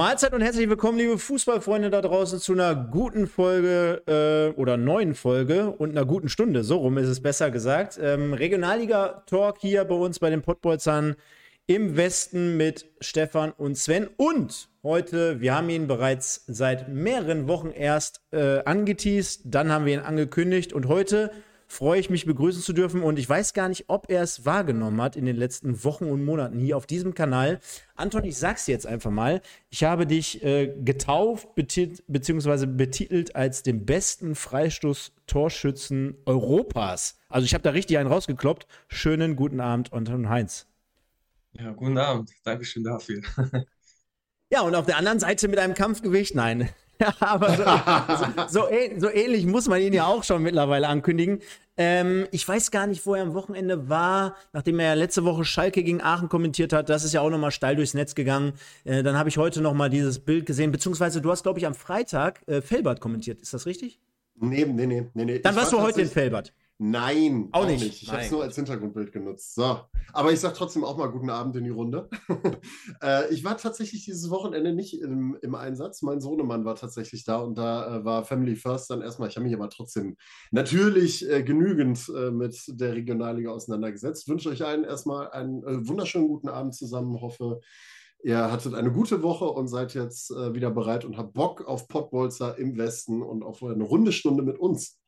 Mahlzeit und herzlich willkommen, liebe Fußballfreunde da draußen, zu einer guten Folge äh, oder neuen Folge und einer guten Stunde. So rum ist es besser gesagt. Ähm, Regionalliga-Talk hier bei uns bei den Pottbolzern im Westen mit Stefan und Sven. Und heute, wir haben ihn bereits seit mehreren Wochen erst äh, angeteased, dann haben wir ihn angekündigt und heute freue ich mich begrüßen zu dürfen und ich weiß gar nicht, ob er es wahrgenommen hat in den letzten Wochen und Monaten hier auf diesem Kanal. Anton, ich sag's jetzt einfach mal, ich habe dich äh, getauft betit beziehungsweise betitelt als den besten Freistoß-Torschützen Europas. Also ich habe da richtig einen rausgekloppt. Schönen guten Abend, Anton Heinz. Ja, guten Abend. Dankeschön dafür. ja, und auf der anderen Seite mit einem Kampfgewicht, nein. Ja, aber so, so, so, ähnlich muss man ihn ja auch schon mittlerweile ankündigen. Ähm, ich weiß gar nicht, wo er am Wochenende war, nachdem er ja letzte Woche Schalke gegen Aachen kommentiert hat. Das ist ja auch nochmal steil durchs Netz gegangen. Äh, dann habe ich heute nochmal dieses Bild gesehen, beziehungsweise du hast, glaube ich, am Freitag äh, Felbert kommentiert. Ist das richtig? Nee, nee, nee, nee. Dann warst war du heute in Felbert. Nein, auch, auch nicht. nicht. Ich habe es nur als Hintergrundbild genutzt. So. Aber ich sage trotzdem auch mal guten Abend in die Runde. äh, ich war tatsächlich dieses Wochenende nicht im, im, Einsatz. Mein Sohnemann war tatsächlich da und da äh, war Family First dann erstmal. Ich habe mich aber trotzdem natürlich äh, genügend äh, mit der Regionalliga auseinandergesetzt. Wünsche euch allen erstmal einen äh, wunderschönen guten Abend zusammen. Hoffe, Ihr hattet eine gute Woche und seid jetzt äh, wieder bereit und habt Bock auf Pottbolzer im Westen und auf eine runde Stunde mit uns.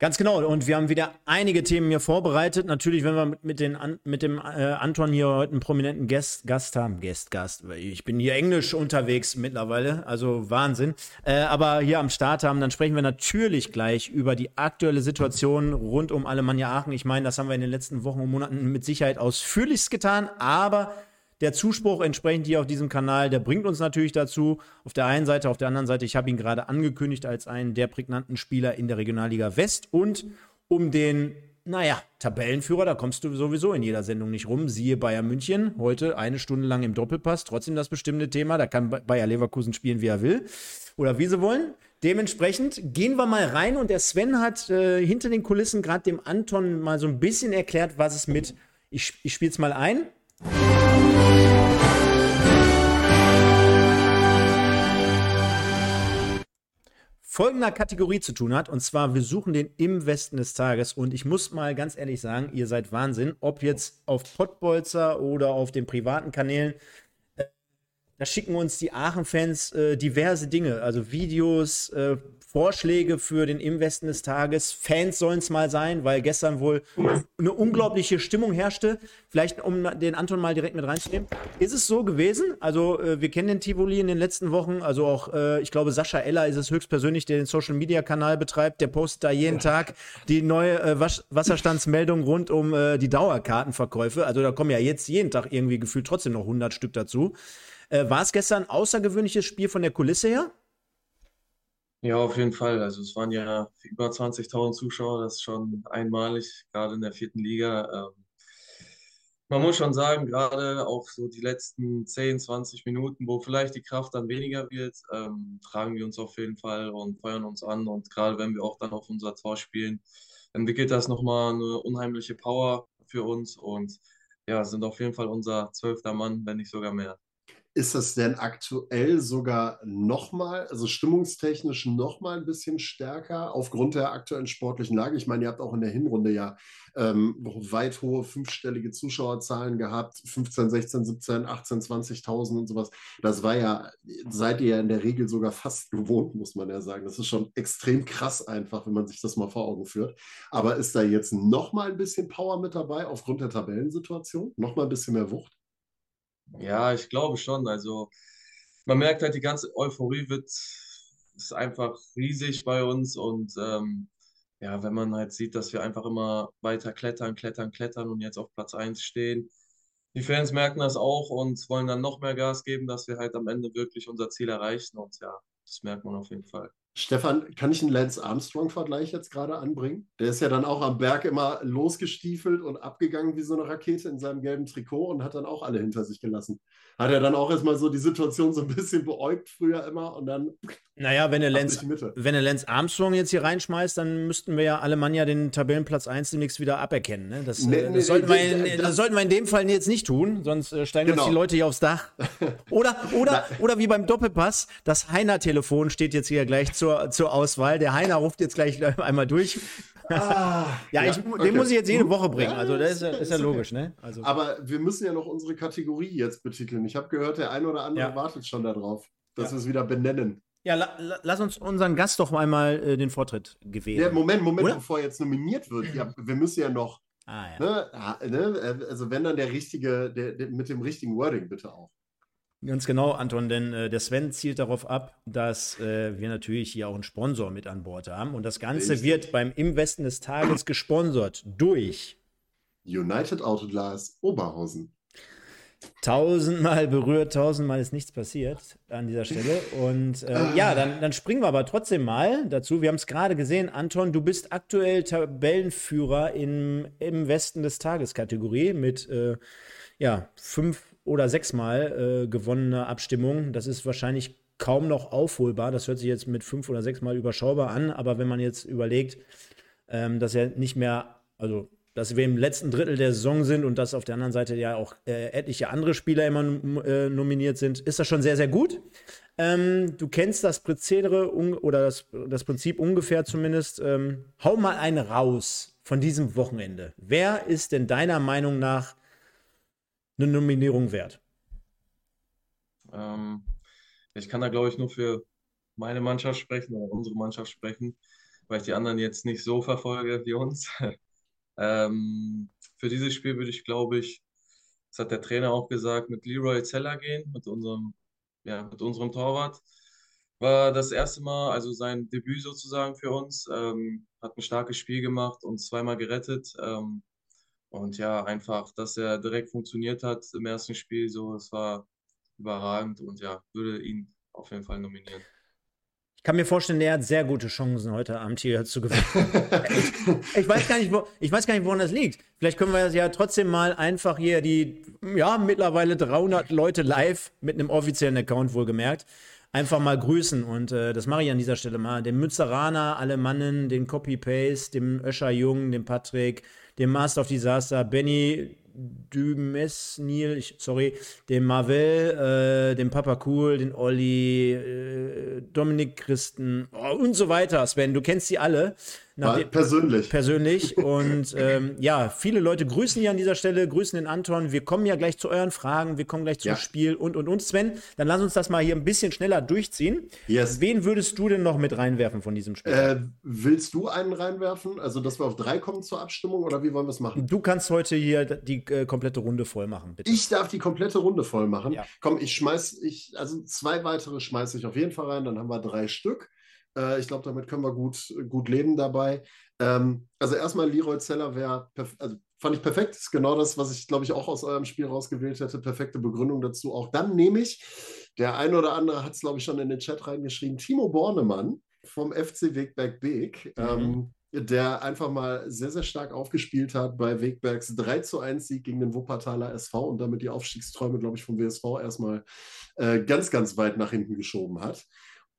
Ganz genau. Und wir haben wieder einige Themen hier vorbereitet. Natürlich, wenn wir mit, den, mit dem äh, Anton hier heute einen prominenten Gast, Gast haben. Gast, Gast. Ich bin hier englisch unterwegs mittlerweile. Also Wahnsinn. Äh, aber hier am Start haben, dann sprechen wir natürlich gleich über die aktuelle Situation rund um Alemannia Aachen. Ich meine, das haben wir in den letzten Wochen und Monaten mit Sicherheit ausführlichst getan. Aber der Zuspruch entsprechend hier auf diesem Kanal, der bringt uns natürlich dazu. Auf der einen Seite, auf der anderen Seite, ich habe ihn gerade angekündigt als einen der prägnanten Spieler in der Regionalliga West und um den naja, Tabellenführer, da kommst du sowieso in jeder Sendung nicht rum. Siehe Bayern München, heute eine Stunde lang im Doppelpass, trotzdem das bestimmte Thema. Da kann Bayer Leverkusen spielen, wie er will oder wie sie wollen. Dementsprechend gehen wir mal rein und der Sven hat äh, hinter den Kulissen gerade dem Anton mal so ein bisschen erklärt, was es mit, ich, ich spiele es mal ein, folgender Kategorie zu tun hat. Und zwar, wir suchen den im Westen des Tages. Und ich muss mal ganz ehrlich sagen, ihr seid Wahnsinn. Ob jetzt auf Pottbolzer oder auf den privaten Kanälen, äh, da schicken uns die Aachen-Fans äh, diverse Dinge. Also Videos, äh, Vorschläge für den Im Westen des Tages. Fans sollen es mal sein, weil gestern wohl eine unglaubliche Stimmung herrschte. Vielleicht, um den Anton mal direkt mit reinzunehmen. Ist es so gewesen? Also, äh, wir kennen den Tivoli in den letzten Wochen. Also auch, äh, ich glaube, Sascha Eller ist es höchstpersönlich, der den Social Media Kanal betreibt. Der postet da jeden Tag die neue äh, Wasserstandsmeldung rund um die Dauerkartenverkäufe. Also, da kommen ja jetzt jeden Tag irgendwie gefühlt trotzdem noch 100 Stück dazu. War es gestern ein außergewöhnliches Spiel von der Kulisse her? Ja, auf jeden Fall. Also es waren ja über 20.000 Zuschauer, das ist schon einmalig, gerade in der vierten Liga. Ähm, man muss schon sagen, gerade auch so die letzten 10, 20 Minuten, wo vielleicht die Kraft dann weniger wird, ähm, tragen wir uns auf jeden Fall und feuern uns an. Und gerade wenn wir auch dann auf unser Tor spielen, entwickelt das nochmal eine unheimliche Power für uns und ja, sind auf jeden Fall unser zwölfter Mann, wenn nicht sogar mehr. Ist das denn aktuell sogar nochmal, also stimmungstechnisch nochmal ein bisschen stärker aufgrund der aktuellen sportlichen Lage? Ich meine, ihr habt auch in der Hinrunde ja ähm, weit hohe fünfstellige Zuschauerzahlen gehabt, 15, 16, 17, 18, 20.000 und sowas. Das war ja, seid ihr ja in der Regel sogar fast gewohnt, muss man ja sagen. Das ist schon extrem krass einfach, wenn man sich das mal vor Augen führt. Aber ist da jetzt nochmal ein bisschen Power mit dabei aufgrund der Tabellensituation? Nochmal ein bisschen mehr Wucht? Ja, ich glaube schon. Also man merkt halt, die ganze Euphorie wird ist einfach riesig bei uns und ähm, ja, wenn man halt sieht, dass wir einfach immer weiter klettern, klettern, klettern und jetzt auf Platz 1 stehen. Die Fans merken das auch und wollen dann noch mehr Gas geben, dass wir halt am Ende wirklich unser Ziel erreichen und ja, das merkt man auf jeden Fall. Stefan, kann ich einen Lance Armstrong-Vergleich jetzt gerade anbringen? Der ist ja dann auch am Berg immer losgestiefelt und abgegangen wie so eine Rakete in seinem gelben Trikot und hat dann auch alle hinter sich gelassen. Hat er dann auch erstmal so die Situation so ein bisschen beäugt früher immer und dann. Naja, wenn er Lance, wenn er Lance Armstrong jetzt hier reinschmeißt, dann müssten wir ja alle Mann ja den Tabellenplatz 1 demnächst wieder aberkennen. Ne? Das, nee, das, nee, sollten nee, in, das, das, sollten wir in dem Fall jetzt nicht tun, sonst äh, steigen genau. uns die Leute hier aufs Dach. Oder, oder, oder wie beim Doppelpass, das Heiner-Telefon steht jetzt hier gleich zur, zur Auswahl. Der Heiner ruft jetzt gleich einmal durch. Ah, ja, ja ich, okay. den muss ich jetzt jede Woche bringen. Also das ist, ja, ist ja logisch, ne? Also. Aber wir müssen ja noch unsere Kategorie jetzt betiteln. Ich habe gehört, der eine oder andere ja. wartet schon darauf, dass wir es wieder benennen. Ja, la, la, lass uns unseren Gast doch einmal äh, den Vortritt gewähren. Moment, Moment, oder? bevor er jetzt nominiert wird. Ja, wir müssen ja noch. Ah. Ne, ah, ne, also wenn dann der richtige, der, der, mit dem richtigen Wording bitte auch. Ganz genau, Anton, denn äh, der Sven zielt darauf ab, dass äh, wir natürlich hier auch einen Sponsor mit an Bord haben. Und das Ganze Richtig. wird beim Im Westen des Tages gesponsert durch United Autoglas Oberhausen. Tausendmal berührt, tausendmal ist nichts passiert an dieser Stelle. Und äh, ja, dann, dann springen wir aber trotzdem mal dazu. Wir haben es gerade gesehen, Anton, du bist aktuell Tabellenführer im, im Westen des Tages Kategorie mit äh, ja, fünf oder sechsmal äh, gewonnene Abstimmung. Das ist wahrscheinlich kaum noch aufholbar. Das hört sich jetzt mit fünf oder sechsmal überschaubar an, aber wenn man jetzt überlegt, ähm, dass er nicht mehr, also dass wir im letzten Drittel der Saison sind und dass auf der anderen Seite ja auch äh, etliche andere Spieler immer äh, nominiert sind, ist das schon sehr, sehr gut. Ähm, du kennst das Prozedere oder das, das Prinzip ungefähr zumindest. Ähm, hau mal einen raus von diesem Wochenende. Wer ist denn deiner Meinung nach eine Nominierung wert? Ähm, ich kann da, glaube ich, nur für meine Mannschaft sprechen oder unsere Mannschaft sprechen, weil ich die anderen jetzt nicht so verfolge wie uns. ähm, für dieses Spiel würde ich, glaube ich, das hat der Trainer auch gesagt, mit Leroy Zeller gehen, mit unserem, ja, mit unserem Torwart. War das erste Mal, also sein Debüt sozusagen für uns. Ähm, hat ein starkes Spiel gemacht und zweimal gerettet. Ähm, und ja, einfach, dass er direkt funktioniert hat im ersten Spiel, so, es war überragend und ja, würde ihn auf jeden Fall nominieren. Ich kann mir vorstellen, der hat sehr gute Chancen, heute Abend hier zu gewinnen. ich, ich, weiß gar nicht, wo, ich weiß gar nicht, woran das liegt. Vielleicht können wir das ja trotzdem mal einfach hier die, ja, mittlerweile 300 Leute live mit einem offiziellen Account wohlgemerkt, einfach mal grüßen. Und äh, das mache ich an dieser Stelle mal. Den Mützeraner, alle Mannen, den Copy-Paste, dem Öscher Jung, dem Patrick, dem Master of Disaster, Benny Dumesnil, sorry, dem Marvel, äh, dem Papa Cool, den Olli, äh, Dominik Christen oh, und so weiter. Sven, du kennst sie alle. Nachdem, persönlich. Persönlich. Und ähm, ja, viele Leute grüßen hier an dieser Stelle, grüßen den Anton. Wir kommen ja gleich zu euren Fragen, wir kommen gleich zum ja. Spiel und und und. Sven, dann lass uns das mal hier ein bisschen schneller durchziehen. Yes. Wen würdest du denn noch mit reinwerfen von diesem Spiel? Äh, willst du einen reinwerfen? Also, dass wir auf drei kommen zur Abstimmung oder wie wollen wir es machen? Du kannst heute hier die äh, komplette Runde voll machen, bitte. Ich darf die komplette Runde voll machen. Ja. Komm, ich schmeiß, ich, also zwei weitere schmeiße ich auf jeden Fall rein, dann haben wir drei Stück. Äh, ich glaube, damit können wir gut, gut leben dabei. Ähm, also erstmal Leroy Zeller wäre, also fand ich perfekt. Ist genau das, was ich, glaube ich, auch aus eurem Spiel rausgewählt hätte. Perfekte Begründung dazu. Auch dann nehme ich, der ein oder andere hat es, glaube ich, schon in den Chat reingeschrieben, Timo Bornemann vom FC Wegberg Beek. Mhm. Ähm, der einfach mal sehr, sehr stark aufgespielt hat bei Wegbergs 3 zu 1 Sieg gegen den Wuppertaler SV und damit die Aufstiegsträume, glaube ich, vom WSV erstmal äh, ganz, ganz weit nach hinten geschoben hat.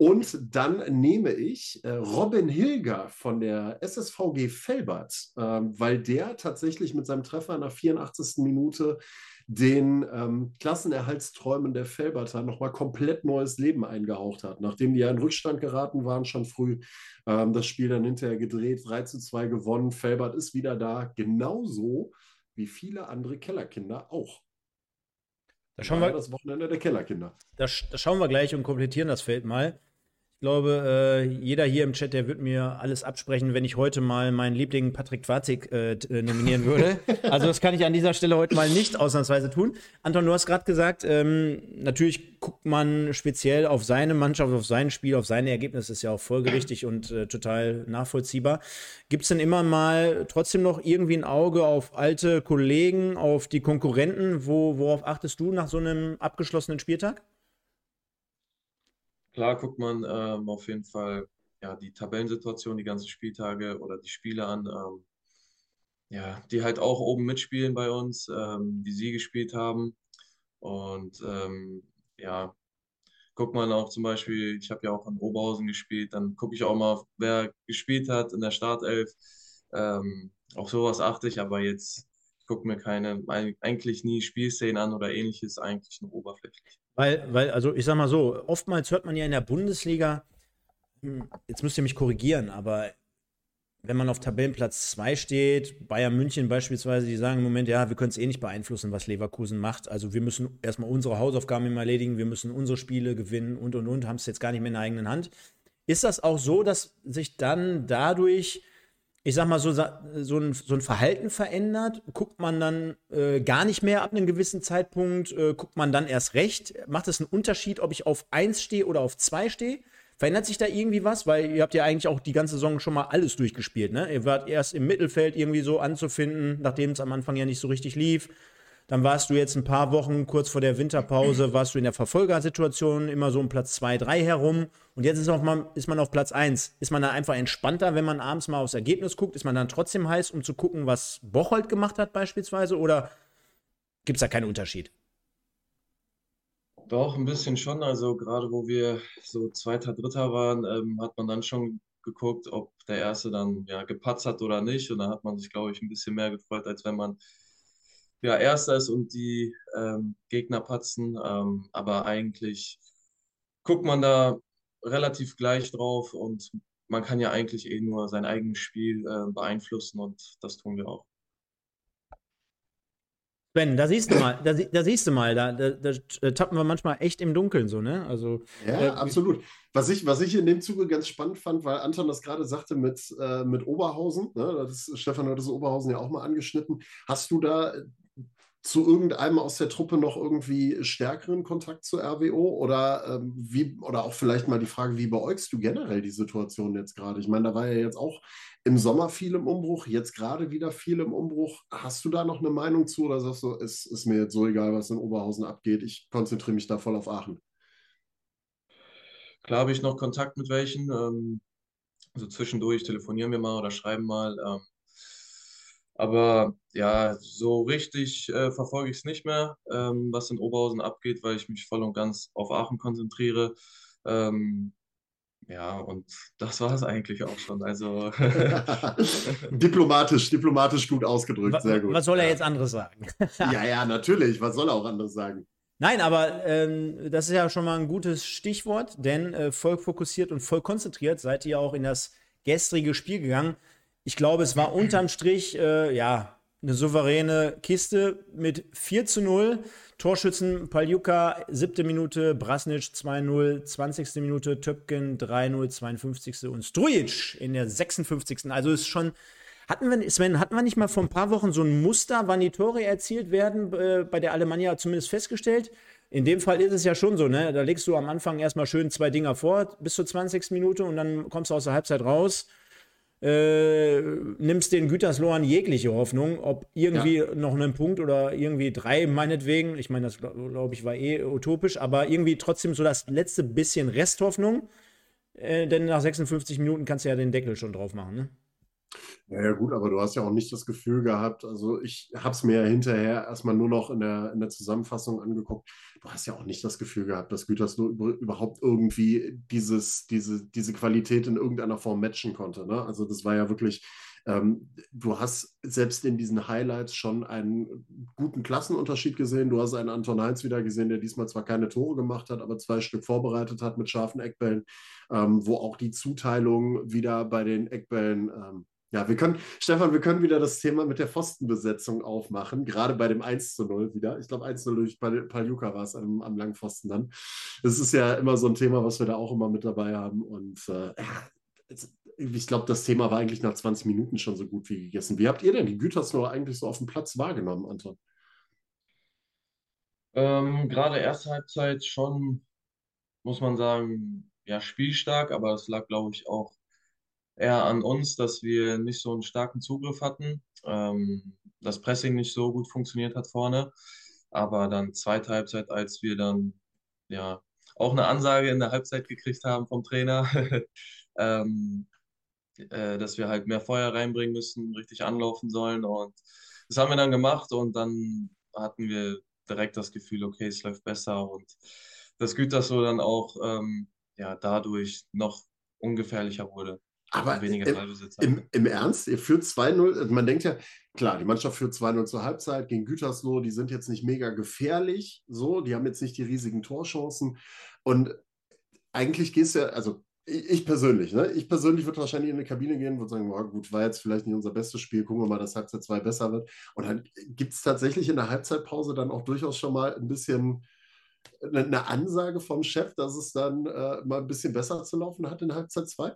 Und dann nehme ich äh, Robin Hilger von der SSVG Felbert, äh, weil der tatsächlich mit seinem Treffer in der 84. Minute den ähm, Klassenerhaltsträumen der Felberter nochmal komplett neues Leben eingehaucht hat. Nachdem die ja in Rückstand geraten waren, schon früh ähm, das Spiel dann hinterher gedreht, 3 zu 2 gewonnen. Felbert ist wieder da, genauso wie viele andere Kellerkinder auch. Da schauen wir, das Wochenende der Kellerkinder. Da, da, schauen wir gleich und komplettieren das Feld mal. Ich glaube, äh, jeder hier im Chat, der wird mir alles absprechen, wenn ich heute mal meinen Liebling Patrick Quatzig äh, äh, nominieren würde. also das kann ich an dieser Stelle heute mal nicht ausnahmsweise tun. Anton, du hast gerade gesagt, ähm, natürlich guckt man speziell auf seine Mannschaft, auf sein Spiel, auf seine Ergebnisse, ist ja auch folgerichtig und äh, total nachvollziehbar. Gibt es denn immer mal trotzdem noch irgendwie ein Auge auf alte Kollegen, auf die Konkurrenten? Wo, worauf achtest du nach so einem abgeschlossenen Spieltag? Klar guckt man ähm, auf jeden Fall ja, die Tabellensituation, die ganzen Spieltage oder die Spiele an, ähm, ja, die halt auch oben mitspielen bei uns, ähm, wie sie gespielt haben. Und ähm, ja, guckt man auch zum Beispiel, ich habe ja auch in Oberhausen gespielt, dann gucke ich auch mal, wer gespielt hat in der Startelf. Ähm, auf sowas achte ich, aber jetzt gucke mir keine, eigentlich nie Spielszenen an oder ähnliches, eigentlich nur oberflächlich. Weil, weil, also ich sag mal so, oftmals hört man ja in der Bundesliga, hm, jetzt müsst ihr mich korrigieren, aber wenn man auf Tabellenplatz 2 steht, Bayern München beispielsweise, die sagen im Moment, ja, wir können es eh nicht beeinflussen, was Leverkusen macht. Also wir müssen erstmal unsere Hausaufgaben immer erledigen, wir müssen unsere Spiele gewinnen und und und, haben es jetzt gar nicht mehr in der eigenen Hand. Ist das auch so, dass sich dann dadurch, ich sag mal, so, so, ein, so ein Verhalten verändert? Guckt man dann äh, gar nicht mehr ab einem gewissen Zeitpunkt? Äh, guckt man dann erst recht? Macht es einen Unterschied, ob ich auf 1 stehe oder auf 2 stehe? Verändert sich da irgendwie was? Weil ihr habt ja eigentlich auch die ganze Saison schon mal alles durchgespielt, ne? Ihr wart erst im Mittelfeld irgendwie so anzufinden, nachdem es am Anfang ja nicht so richtig lief. Dann warst du jetzt ein paar Wochen kurz vor der Winterpause, warst du in der Verfolgersituation immer so um Platz 2, 3 herum. Und jetzt ist, mal, ist man auf Platz 1. Ist man da einfach entspannter, wenn man abends mal aufs Ergebnis guckt? Ist man dann trotzdem heiß, um zu gucken, was Bocholt gemacht hat beispielsweise? Oder gibt es da keinen Unterschied? Doch, ein bisschen schon. Also gerade wo wir so Zweiter, Dritter waren, ähm, hat man dann schon geguckt, ob der Erste dann ja gepatzt hat oder nicht. Und da hat man sich, glaube ich, ein bisschen mehr gefreut, als wenn man ja Erster ist und die ähm, Gegner patzen. Ähm, aber eigentlich guckt man da relativ gleich drauf und man kann ja eigentlich eh nur sein eigenes Spiel äh, beeinflussen und das tun wir auch. Ben, da siehst du mal, da, da siehst du mal, da, da, da, tappen wir manchmal echt im Dunkeln so, ne? Also, ja, äh, absolut. Was ich, was ich in dem Zuge ganz spannend fand, weil Anton das gerade sagte mit, äh, mit Oberhausen, ne? das, Stefan hat das Oberhausen ja auch mal angeschnitten. Hast du da zu irgendeinem aus der Truppe noch irgendwie stärkeren Kontakt zu RWO? Oder ähm, wie, oder auch vielleicht mal die Frage, wie beäugst du generell die Situation jetzt gerade? Ich meine, da war ja jetzt auch im Sommer viel im Umbruch, jetzt gerade wieder viel im Umbruch. Hast du da noch eine Meinung zu oder sagst du, es ist mir jetzt so egal, was in Oberhausen abgeht, ich konzentriere mich da voll auf Aachen? Klar habe ich noch Kontakt mit welchen. Ähm, also zwischendurch telefonieren wir mal oder schreiben mal. Ähm, aber ja, so richtig äh, verfolge ich es nicht mehr, ähm, was in Oberhausen abgeht, weil ich mich voll und ganz auf Aachen konzentriere. Ähm, ja, und das war es eigentlich auch schon. Also diplomatisch, diplomatisch gut ausgedrückt, sehr gut. Was soll er jetzt anderes sagen? ja, ja, natürlich. Was soll er auch anderes sagen? Nein, aber ähm, das ist ja schon mal ein gutes Stichwort, denn äh, voll fokussiert und voll konzentriert seid ihr auch in das gestrige Spiel gegangen. Ich glaube, es war unterm Strich, äh, ja, eine souveräne Kiste mit 4 zu 0. Torschützen Paljuka, siebte Minute, Brasnic 2-0, 20. Minute, Töpken 3-0, 52. und Strujic in der 56. Also ist schon, hatten wir, Sven, hatten wir nicht mal vor ein paar Wochen so ein Muster, wann die Tore erzielt werden, äh, bei der Alemannia zumindest festgestellt? In dem Fall ist es ja schon so, ne? Da legst du am Anfang erstmal schön zwei Dinger vor bis zur 20. Minute und dann kommst du aus der Halbzeit raus äh, nimmst den Gütersloh an jegliche Hoffnung, ob irgendwie ja. noch einen Punkt oder irgendwie drei meinetwegen, ich meine, das glaube ich war eh utopisch, aber irgendwie trotzdem so das letzte bisschen Resthoffnung, äh, denn nach 56 Minuten kannst du ja den Deckel schon drauf machen, ne? Ja, ja, gut, aber du hast ja auch nicht das Gefühl gehabt, also ich habe es mir ja hinterher erstmal nur noch in der, in der Zusammenfassung angeguckt. Du hast ja auch nicht das Gefühl gehabt, dass Gütersloh überhaupt irgendwie dieses, diese, diese Qualität in irgendeiner Form matchen konnte. Ne? Also das war ja wirklich, ähm, du hast selbst in diesen Highlights schon einen guten Klassenunterschied gesehen. Du hast einen Anton Heinz wieder gesehen, der diesmal zwar keine Tore gemacht hat, aber zwei Stück vorbereitet hat mit scharfen Eckbällen, ähm, wo auch die Zuteilung wieder bei den Eckbällen ähm, ja, wir können, Stefan, wir können wieder das Thema mit der Pfostenbesetzung aufmachen, gerade bei dem 1 zu 0 wieder. Ich glaube, 1 zu 0 durch Paljuka war es am, am Langpfosten dann. Das ist ja immer so ein Thema, was wir da auch immer mit dabei haben. Und äh, ich glaube, das Thema war eigentlich nach 20 Minuten schon so gut wie gegessen. Wie habt ihr denn die Gütersloh eigentlich so auf dem Platz wahrgenommen, Anton? Ähm, gerade erste Halbzeit schon, muss man sagen, ja, spielstark, aber es lag, glaube ich, auch eher an uns, dass wir nicht so einen starken Zugriff hatten, ähm, das Pressing nicht so gut funktioniert hat vorne. Aber dann zweite Halbzeit, als wir dann ja auch eine Ansage in der Halbzeit gekriegt haben vom Trainer, ähm, äh, dass wir halt mehr Feuer reinbringen müssen, richtig anlaufen sollen. Und das haben wir dann gemacht und dann hatten wir direkt das Gefühl, okay, es läuft besser und das Gütersloh dann auch ähm, ja, dadurch noch ungefährlicher wurde. Aber im, im, im, Ernst, ihr führt 2-0, also man denkt ja, klar, die Mannschaft führt 2-0 zur Halbzeit gegen Gütersloh, die sind jetzt nicht mega gefährlich, so, die haben jetzt nicht die riesigen Torchancen. Und eigentlich gehst du ja, also ich persönlich, ne? Ich persönlich würde wahrscheinlich in eine Kabine gehen und sagen, oh, gut, war jetzt vielleicht nicht unser bestes Spiel, gucken wir mal, dass Halbzeit 2 besser wird. Und dann gibt es tatsächlich in der Halbzeitpause dann auch durchaus schon mal ein bisschen eine Ansage vom Chef, dass es dann äh, mal ein bisschen besser zu laufen hat in Halbzeit 2?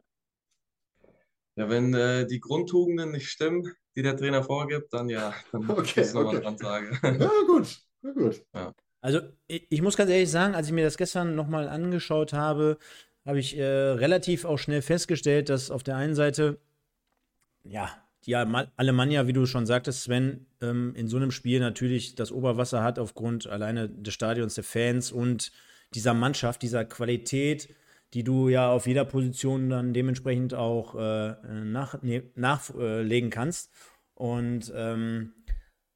Ja, wenn äh, die Grundtugenden nicht stimmen, die der Trainer vorgibt, dann ja, dann okay, muss nochmal okay. Ansage. Ja, gut, ja, gut. Ja. Also ich, ich, muss ganz ehrlich sagen, als ich mir das gestern nochmal angeschaut habe, habe ich äh, relativ auch schnell festgestellt, dass auf der einen Seite, ja, die Alemannia, wie du schon sagtest, Sven, ähm, in so einem Spiel natürlich das Oberwasser hat aufgrund alleine des Stadions, der Fans und dieser Mannschaft, dieser Qualität, die du ja auf jeder Position dann dementsprechend auch äh, nach, nachlegen kannst. Und ähm,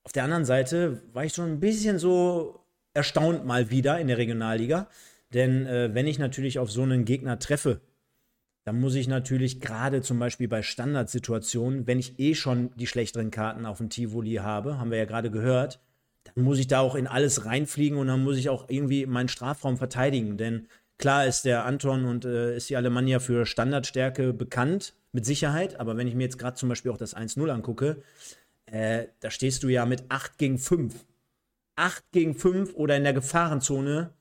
auf der anderen Seite war ich schon ein bisschen so erstaunt mal wieder in der Regionalliga. Denn äh, wenn ich natürlich auf so einen Gegner treffe, dann muss ich natürlich gerade zum Beispiel bei Standardsituationen, wenn ich eh schon die schlechteren Karten auf dem Tivoli habe, haben wir ja gerade gehört, dann muss ich da auch in alles reinfliegen und dann muss ich auch irgendwie meinen Strafraum verteidigen. Denn klar ist der Anton und äh, ist die Alemannia für Standardstärke bekannt, mit Sicherheit. Aber wenn ich mir jetzt gerade zum Beispiel auch das 1-0 angucke, äh, da stehst du ja mit 8 gegen 5. 8 gegen 5 oder in der Gefahrenzone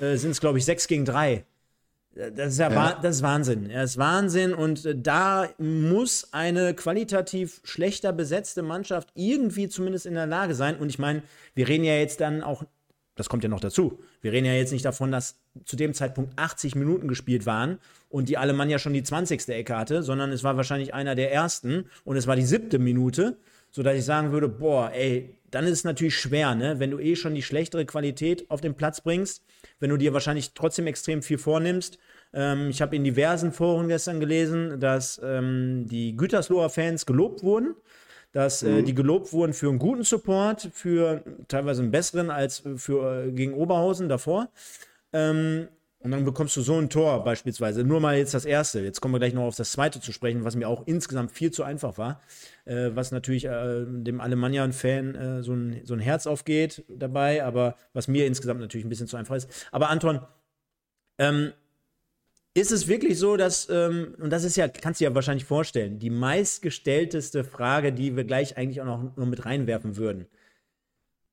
äh, sind es, glaube ich, 6 gegen 3. Das ist ja, ja. das ist Wahnsinn. Das ist Wahnsinn und äh, da muss eine qualitativ schlechter besetzte Mannschaft irgendwie zumindest in der Lage sein. Und ich meine, wir reden ja jetzt dann auch, das kommt ja noch dazu, wir reden ja jetzt nicht davon, dass zu dem Zeitpunkt 80 Minuten gespielt waren und die Alemannia schon die 20. Ecke hatte, sondern es war wahrscheinlich einer der ersten und es war die siebte Minute, sodass ich sagen würde, boah, ey, dann ist es natürlich schwer, ne? wenn du eh schon die schlechtere Qualität auf den Platz bringst wenn du dir wahrscheinlich trotzdem extrem viel vornimmst. Ähm, ich habe in diversen Foren gestern gelesen, dass ähm, die Gütersloher Fans gelobt wurden, dass äh, mhm. die gelobt wurden für einen guten Support, für teilweise einen besseren als für äh, gegen Oberhausen davor. Ähm, und dann bekommst du so ein Tor beispielsweise. Nur mal jetzt das erste. Jetzt kommen wir gleich noch auf das zweite zu sprechen, was mir auch insgesamt viel zu einfach war. Äh, was natürlich äh, dem Alemannian-Fan äh, so, ein, so ein Herz aufgeht dabei, aber was mir insgesamt natürlich ein bisschen zu einfach ist. Aber Anton, ähm, ist es wirklich so, dass, ähm, und das ist ja, kannst du dir ja wahrscheinlich vorstellen, die meistgestellteste Frage, die wir gleich eigentlich auch noch, noch mit reinwerfen würden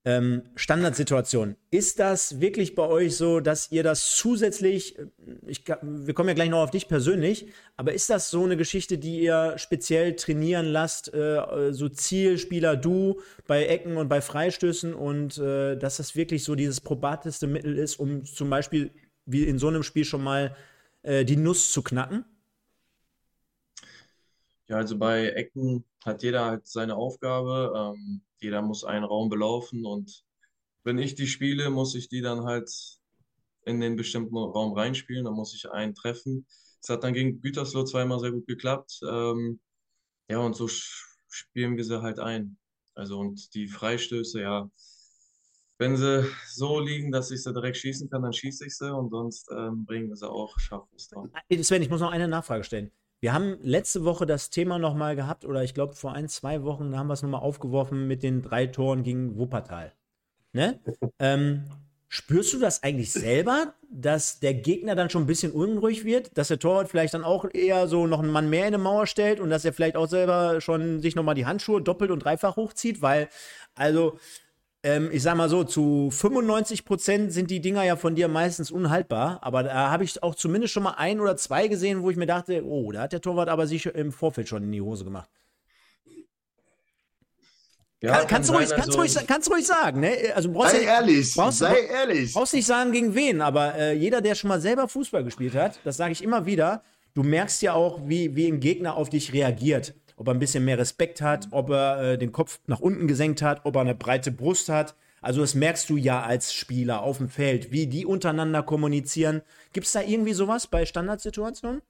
ähm, Standardsituation. Ist das wirklich bei euch so, dass ihr das zusätzlich, äh, ich, wir kommen ja gleich noch auf dich persönlich, aber ist das so eine Geschichte, die ihr speziell trainieren lasst, äh, so Zielspieler du bei Ecken und bei Freistößen und äh, dass das wirklich so dieses probateste Mittel ist, um zum Beispiel wie in so einem Spiel schon mal äh, die Nuss zu knacken? Ja, also bei Ecken hat jeder halt seine Aufgabe. Ähm jeder muss einen Raum belaufen und wenn ich die spiele, muss ich die dann halt in den bestimmten Raum reinspielen, dann muss ich einen treffen. Es hat dann gegen Gütersloh zweimal sehr gut geklappt. Ähm, ja, und so spielen wir sie halt ein. Also und die Freistöße, ja, wenn sie so liegen, dass ich sie direkt schießen kann, dann schieße ich sie und sonst ähm, bringen wir sie auch scharfes drauf. Sven, ich muss noch eine Nachfrage stellen. Wir haben letzte Woche das Thema nochmal gehabt, oder ich glaube vor ein, zwei Wochen haben wir es nochmal aufgeworfen mit den drei Toren gegen Wuppertal. Ne? ähm, spürst du das eigentlich selber, dass der Gegner dann schon ein bisschen unruhig wird, dass der Torwart vielleicht dann auch eher so noch einen Mann mehr in eine Mauer stellt und dass er vielleicht auch selber schon sich nochmal die Handschuhe doppelt und dreifach hochzieht, weil, also, ähm, ich sag mal so, zu 95 Prozent sind die Dinger ja von dir meistens unhaltbar. Aber da habe ich auch zumindest schon mal ein oder zwei gesehen, wo ich mir dachte, oh, da hat der Torwart aber sich im Vorfeld schon in die Hose gemacht. Ja, kann, kannst, du ruhig, kannst, also ruhig, kannst ruhig sagen, ne? Also brauchst sei ja, ehrlich, brauchst, sei ehrlich. Brauchst nicht sagen gegen wen, aber äh, jeder, der schon mal selber Fußball gespielt hat, das sage ich immer wieder, du merkst ja auch, wie, wie ein Gegner auf dich reagiert ob er ein bisschen mehr Respekt hat, ob er äh, den Kopf nach unten gesenkt hat, ob er eine breite Brust hat. Also das merkst du ja als Spieler auf dem Feld, wie die untereinander kommunizieren. Gibt es da irgendwie sowas bei Standardsituationen?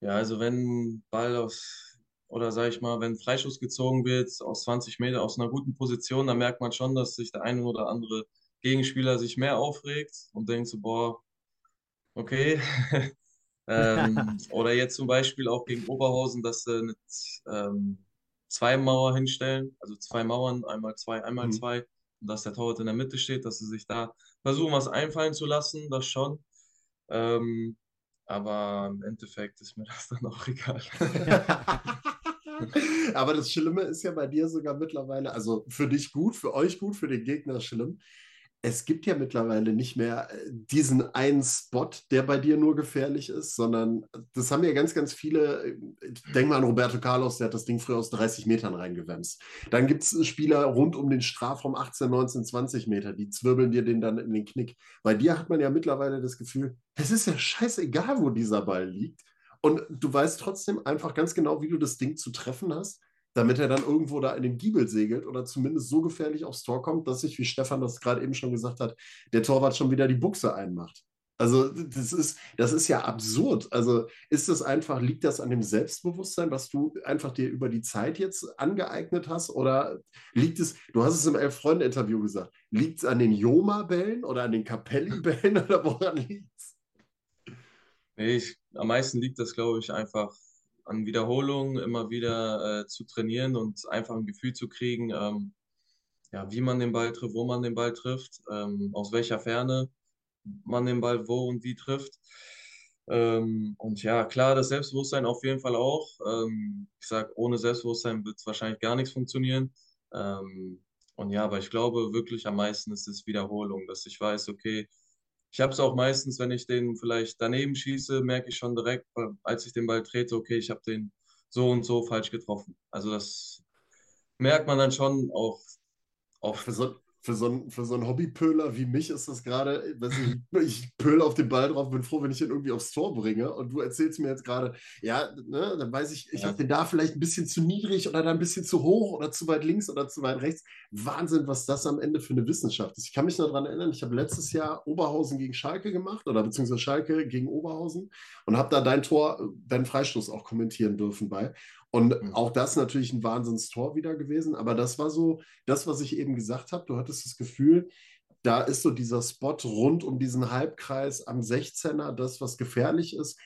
Ja, also wenn Ball aus, oder sag ich mal, wenn Freischuss gezogen wird aus 20 Meter aus einer guten Position, dann merkt man schon, dass sich der eine oder andere Gegenspieler sich mehr aufregt und denkt so, boah, okay. ähm, oder jetzt zum Beispiel auch gegen Oberhausen, dass sie eine ähm, zwei Mauer hinstellen, also zwei Mauern, einmal zwei, einmal mhm. zwei, und dass der Torwart in der Mitte steht, dass sie sich da versuchen, was einfallen zu lassen, das schon. Ähm, aber im Endeffekt ist mir das dann auch egal. aber das Schlimme ist ja bei dir sogar mittlerweile, also für dich gut, für euch gut, für den Gegner schlimm es gibt ja mittlerweile nicht mehr äh, diesen einen Spot, der bei dir nur gefährlich ist, sondern das haben ja ganz, ganz viele. Äh, denk mal an Roberto Carlos, der hat das Ding früher aus 30 Metern reingewämst. Dann gibt es Spieler rund um den Strafraum 18, 19, 20 Meter, die zwirbeln dir den dann in den Knick. Bei dir hat man ja mittlerweile das Gefühl, es ist ja scheißegal, wo dieser Ball liegt. Und du weißt trotzdem einfach ganz genau, wie du das Ding zu treffen hast damit er dann irgendwo da in den Giebel segelt oder zumindest so gefährlich aufs Tor kommt, dass sich, wie Stefan das gerade eben schon gesagt hat, der Torwart schon wieder die Buchse einmacht. Also das ist, das ist ja absurd. Also ist das einfach, liegt das an dem Selbstbewusstsein, was du einfach dir über die Zeit jetzt angeeignet hast? Oder liegt es, du hast es im Elf-Freunde-Interview gesagt, liegt es an den Joma-Bällen oder an den Capelli-Bällen oder woran liegt es? Nee, ich, am meisten liegt das, glaube ich, einfach an Wiederholungen immer wieder äh, zu trainieren und einfach ein Gefühl zu kriegen, ähm, ja, wie man den Ball trifft, wo man den Ball trifft, ähm, aus welcher Ferne man den Ball wo und wie trifft. Ähm, und ja, klar, das Selbstbewusstsein auf jeden Fall auch. Ähm, ich sage, ohne Selbstbewusstsein wird es wahrscheinlich gar nichts funktionieren. Ähm, und ja, aber ich glaube wirklich am meisten ist es Wiederholung, dass ich weiß, okay, ich habe es auch meistens, wenn ich den vielleicht daneben schieße, merke ich schon direkt, als ich den Ball trete, okay, ich habe den so und so falsch getroffen. Also das merkt man dann schon auch. für, so, für so einen, für so einen Hobbypöler wie mich ist das gerade, ich, ich pöle auf den Ball drauf, bin froh, wenn ich ihn irgendwie aufs Tor bringe. Und du erzählst mir jetzt gerade, ja, ne, dann weiß ich, ich ja. habe den da vielleicht ein bisschen zu niedrig oder da ein bisschen zu hoch oder zu weit links oder zu weit rechts. Wahnsinn, was das am Ende für eine Wissenschaft ist. Ich kann mich noch daran erinnern, ich habe letztes Jahr Oberhausen gegen Schalke gemacht oder beziehungsweise Schalke gegen Oberhausen und habe da dein Tor, deinen Freistoß auch kommentieren dürfen bei. Und mhm. auch das natürlich ein Wahnsinnstor wieder gewesen. Aber das war so das, was ich eben gesagt habe. Du hattest das Gefühl, da ist so dieser Spot rund um diesen Halbkreis am 16er, das, was gefährlich ist.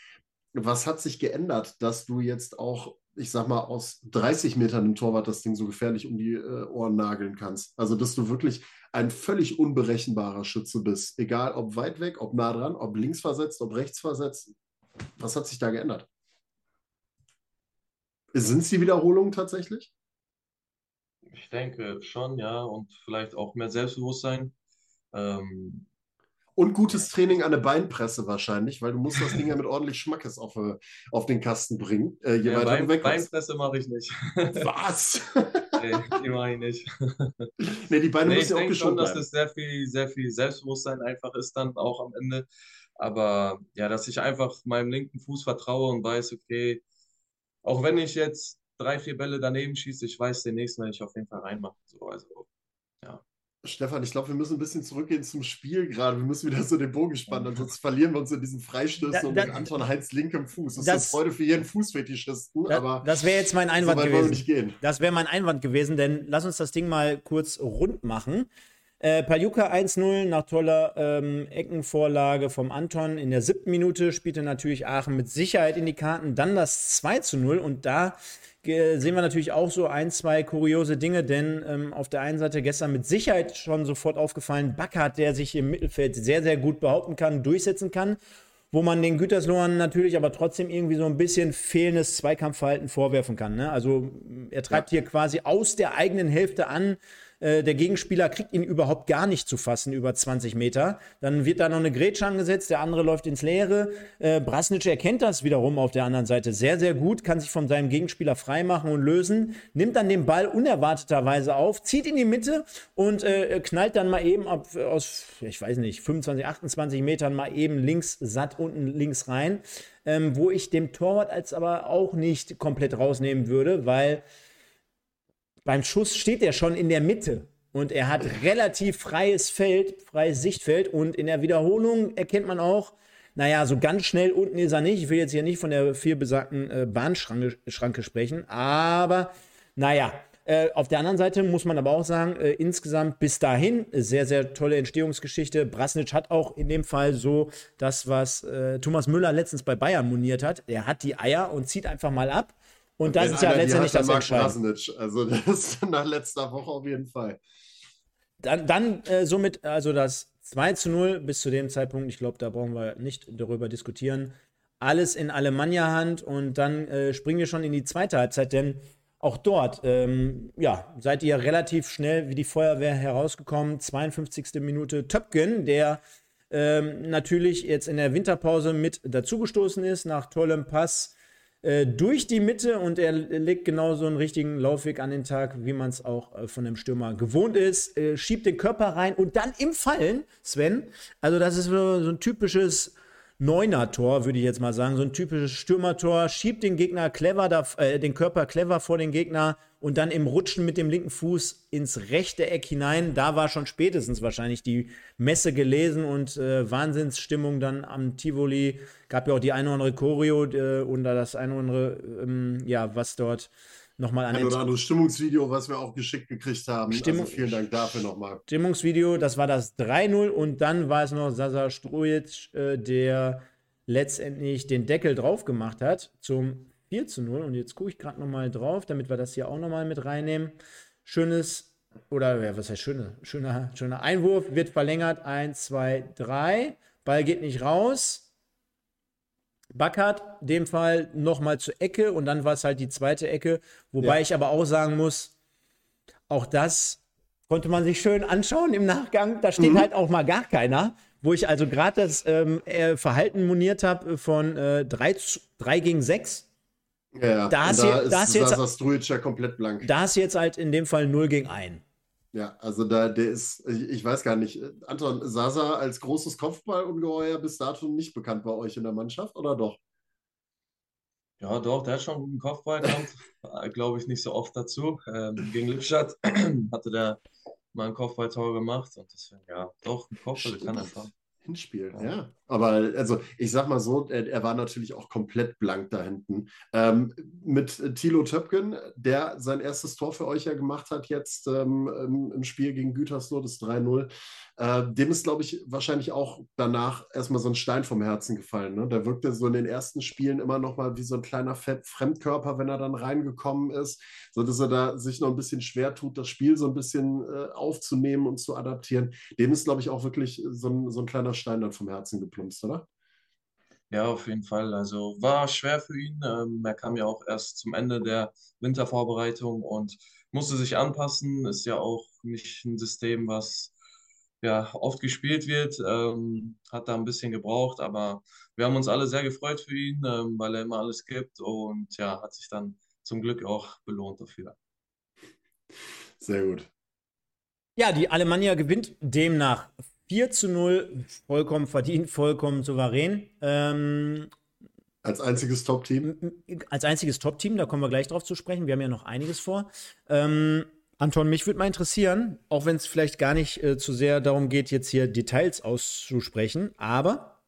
Was hat sich geändert, dass du jetzt auch, ich sag mal, aus 30 Metern im Torwart das Ding so gefährlich um die äh, Ohren nageln kannst? Also, dass du wirklich ein völlig unberechenbarer Schütze bist. Egal ob weit weg, ob nah dran, ob links versetzt, ob rechts versetzt. Was hat sich da geändert? Sind es die Wiederholungen tatsächlich? Ich denke schon, ja. Und vielleicht auch mehr Selbstbewusstsein. Ähm, und gutes Training an der Beinpresse wahrscheinlich, weil du musst das Ding ja mit ordentlich Schmackes auf, äh, auf den Kasten bringen. Äh, je ja, weiter Bein, du Beinpresse mache ich nicht. Was? nee, die mache ich nicht. nee, die Beine nee, müssen ja auch schon, dass es sehr viel, sehr viel Selbstbewusstsein einfach ist dann auch am Ende. Aber ja, dass ich einfach meinem linken Fuß vertraue und weiß, okay, auch wenn ich jetzt drei, vier Bälle daneben schieße, ich weiß, den nächsten werde ich auf jeden Fall reinmachen. So, also, ja. Stefan, ich glaube, wir müssen ein bisschen zurückgehen zum Spiel gerade. Wir müssen wieder so den Bogen spannen, sonst verlieren wir uns in diesen Freistößen da, und mit Anton Heinz linkem Fuß. Das, das ist Freude für jeden Fußfetischisten, da, aber. Das wäre jetzt mein Einwand so gewesen. Das wäre mein Einwand gewesen, denn lass uns das Ding mal kurz rund machen. Äh, Paljuka 1-0 nach toller ähm, Eckenvorlage vom Anton. In der siebten Minute spielte natürlich Aachen mit Sicherheit in die Karten. Dann das 2-0 und da sehen wir natürlich auch so ein, zwei kuriose Dinge, denn ähm, auf der einen Seite gestern mit Sicherheit schon sofort aufgefallen, Backert, der sich im Mittelfeld sehr, sehr gut behaupten kann, durchsetzen kann, wo man den Güterslohan natürlich aber trotzdem irgendwie so ein bisschen fehlendes Zweikampfverhalten vorwerfen kann. Ne? Also er treibt ja. hier quasi aus der eigenen Hälfte an, äh, der Gegenspieler kriegt ihn überhaupt gar nicht zu fassen über 20 Meter. Dann wird da noch eine Grätsche angesetzt, der andere läuft ins Leere. Äh, Brasnic erkennt das wiederum auf der anderen Seite sehr, sehr gut, kann sich von seinem Gegenspieler freimachen und lösen, nimmt dann den Ball unerwarteterweise auf, zieht in die Mitte und äh, knallt dann mal eben ab, aus, ich weiß nicht, 25, 28 Metern mal eben links satt unten links rein. Ähm, wo ich dem Torwart als aber auch nicht komplett rausnehmen würde, weil beim Schuss steht er schon in der Mitte und er hat relativ freies Feld, freies Sichtfeld und in der Wiederholung erkennt man auch, Naja, so ganz schnell unten ist er nicht. Ich will jetzt hier nicht von der viel besagten äh, Bahnschranke Schranke sprechen, aber naja, äh, auf der anderen Seite muss man aber auch sagen, äh, insgesamt bis dahin sehr, sehr tolle Entstehungsgeschichte. Brasnic hat auch in dem Fall so das, was äh, Thomas Müller letztens bei Bayern moniert hat. Er hat die Eier und zieht einfach mal ab. Und das ist ja letztendlich das Entscheidende. Also das ist nach letzter Woche auf jeden Fall. Dann, dann äh, somit, also das 2 zu 0 bis zu dem Zeitpunkt, ich glaube, da brauchen wir nicht darüber diskutieren. Alles in Alemannia-Hand und dann äh, springen wir schon in die zweite Halbzeit, denn auch dort, ähm, ja, seid ihr relativ schnell wie die Feuerwehr herausgekommen. 52. Minute Töpken, der ähm, natürlich jetzt in der Winterpause mit dazugestoßen ist, nach tollem Pass äh, durch die Mitte und er legt genau so einen richtigen Laufweg an den Tag, wie man es auch äh, von einem Stürmer gewohnt ist, äh, schiebt den Körper rein und dann im Fallen, Sven, also das ist so, ein typisches Neuner-Tor, würde ich jetzt mal sagen. So ein typisches Stürmertor, schiebt den Gegner clever, da, äh, den Körper clever vor den Gegner und dann im Rutschen mit dem linken Fuß ins rechte Eck hinein. Da war schon spätestens wahrscheinlich die Messe gelesen und äh, Wahnsinnsstimmung dann am Tivoli. Gab ja auch die eine oder andere Choreo äh, und das eine oder andere, ähm, ja, was dort nochmal an Ein oder anderes Stimmungsvideo, was wir auch geschickt gekriegt haben. Stimmung, also vielen Dank dafür nochmal. Stimmungsvideo, das war das 3-0 und dann war es noch Sasa Strujic, äh, der letztendlich den Deckel drauf gemacht hat zum 4 zu 0. Und jetzt gucke ich gerade nochmal drauf, damit wir das hier auch nochmal mit reinnehmen. Schönes, oder ja, was heißt schöne, schöner, schöner Einwurf, wird verlängert. 1, 2, 3. Ball geht nicht raus. Backert, dem Fall nochmal zur Ecke und dann war es halt die zweite Ecke. Wobei ja. ich aber auch sagen muss, auch das konnte man sich schön anschauen im Nachgang. Da steht mhm. halt auch mal gar keiner. Wo ich also gerade das ähm, Verhalten moniert habe von äh, 3, 3 gegen 6. Ja, da ist, da, da ist jetzt, ja komplett blank. Da ist jetzt halt in dem Fall 0 gegen 1. Ja, also da, der ist, ich, ich, weiß gar nicht, Anton, Sasa als großes Kopfballungeheuer bis dato nicht bekannt bei euch in der Mannschaft, oder doch? Ja, doch, der hat schon einen guten Kopfball gehabt. Glaube ich nicht so oft dazu. Ähm, gegen Lippstadt hatte der mal ein Kopfballtor gemacht und deswegen, ja, doch, ein Kopfball kann er schon. Hinspiel, ja. ja. Aber also ich sag mal so, er, er, war natürlich auch komplett blank da hinten. Ähm, mit Thilo Töpken, der sein erstes Tor für euch ja gemacht hat, jetzt ähm, im Spiel gegen Gütersloh, das 3-0. Äh, dem ist, glaube ich, wahrscheinlich auch danach erstmal so ein Stein vom Herzen gefallen. Ne? Der wirkte so in den ersten Spielen immer noch mal wie so ein kleiner Fremdkörper, wenn er dann reingekommen ist, sodass er da sich noch ein bisschen schwer tut, das Spiel so ein bisschen äh, aufzunehmen und zu adaptieren. Dem ist, glaube ich, auch wirklich so ein, so ein kleiner Stein dann vom Herzen geplumpst, oder? Ja, auf jeden Fall. Also war schwer für ihn. Ähm, er kam ja auch erst zum Ende der Wintervorbereitung und musste sich anpassen. Ist ja auch nicht ein System, was ja, oft gespielt wird. Ähm, hat da ein bisschen gebraucht, aber wir haben uns alle sehr gefreut für ihn, ähm, weil er immer alles gibt und ja, hat sich dann zum Glück auch belohnt dafür. Sehr gut. Ja, die Alemannia gewinnt demnach 4 zu 0, vollkommen verdient, vollkommen souverän. Ähm, als einziges Top-Team? Als einziges Top-Team, da kommen wir gleich drauf zu sprechen. Wir haben ja noch einiges vor. Ähm, Anton, mich würde mal interessieren, auch wenn es vielleicht gar nicht äh, zu sehr darum geht, jetzt hier Details auszusprechen, aber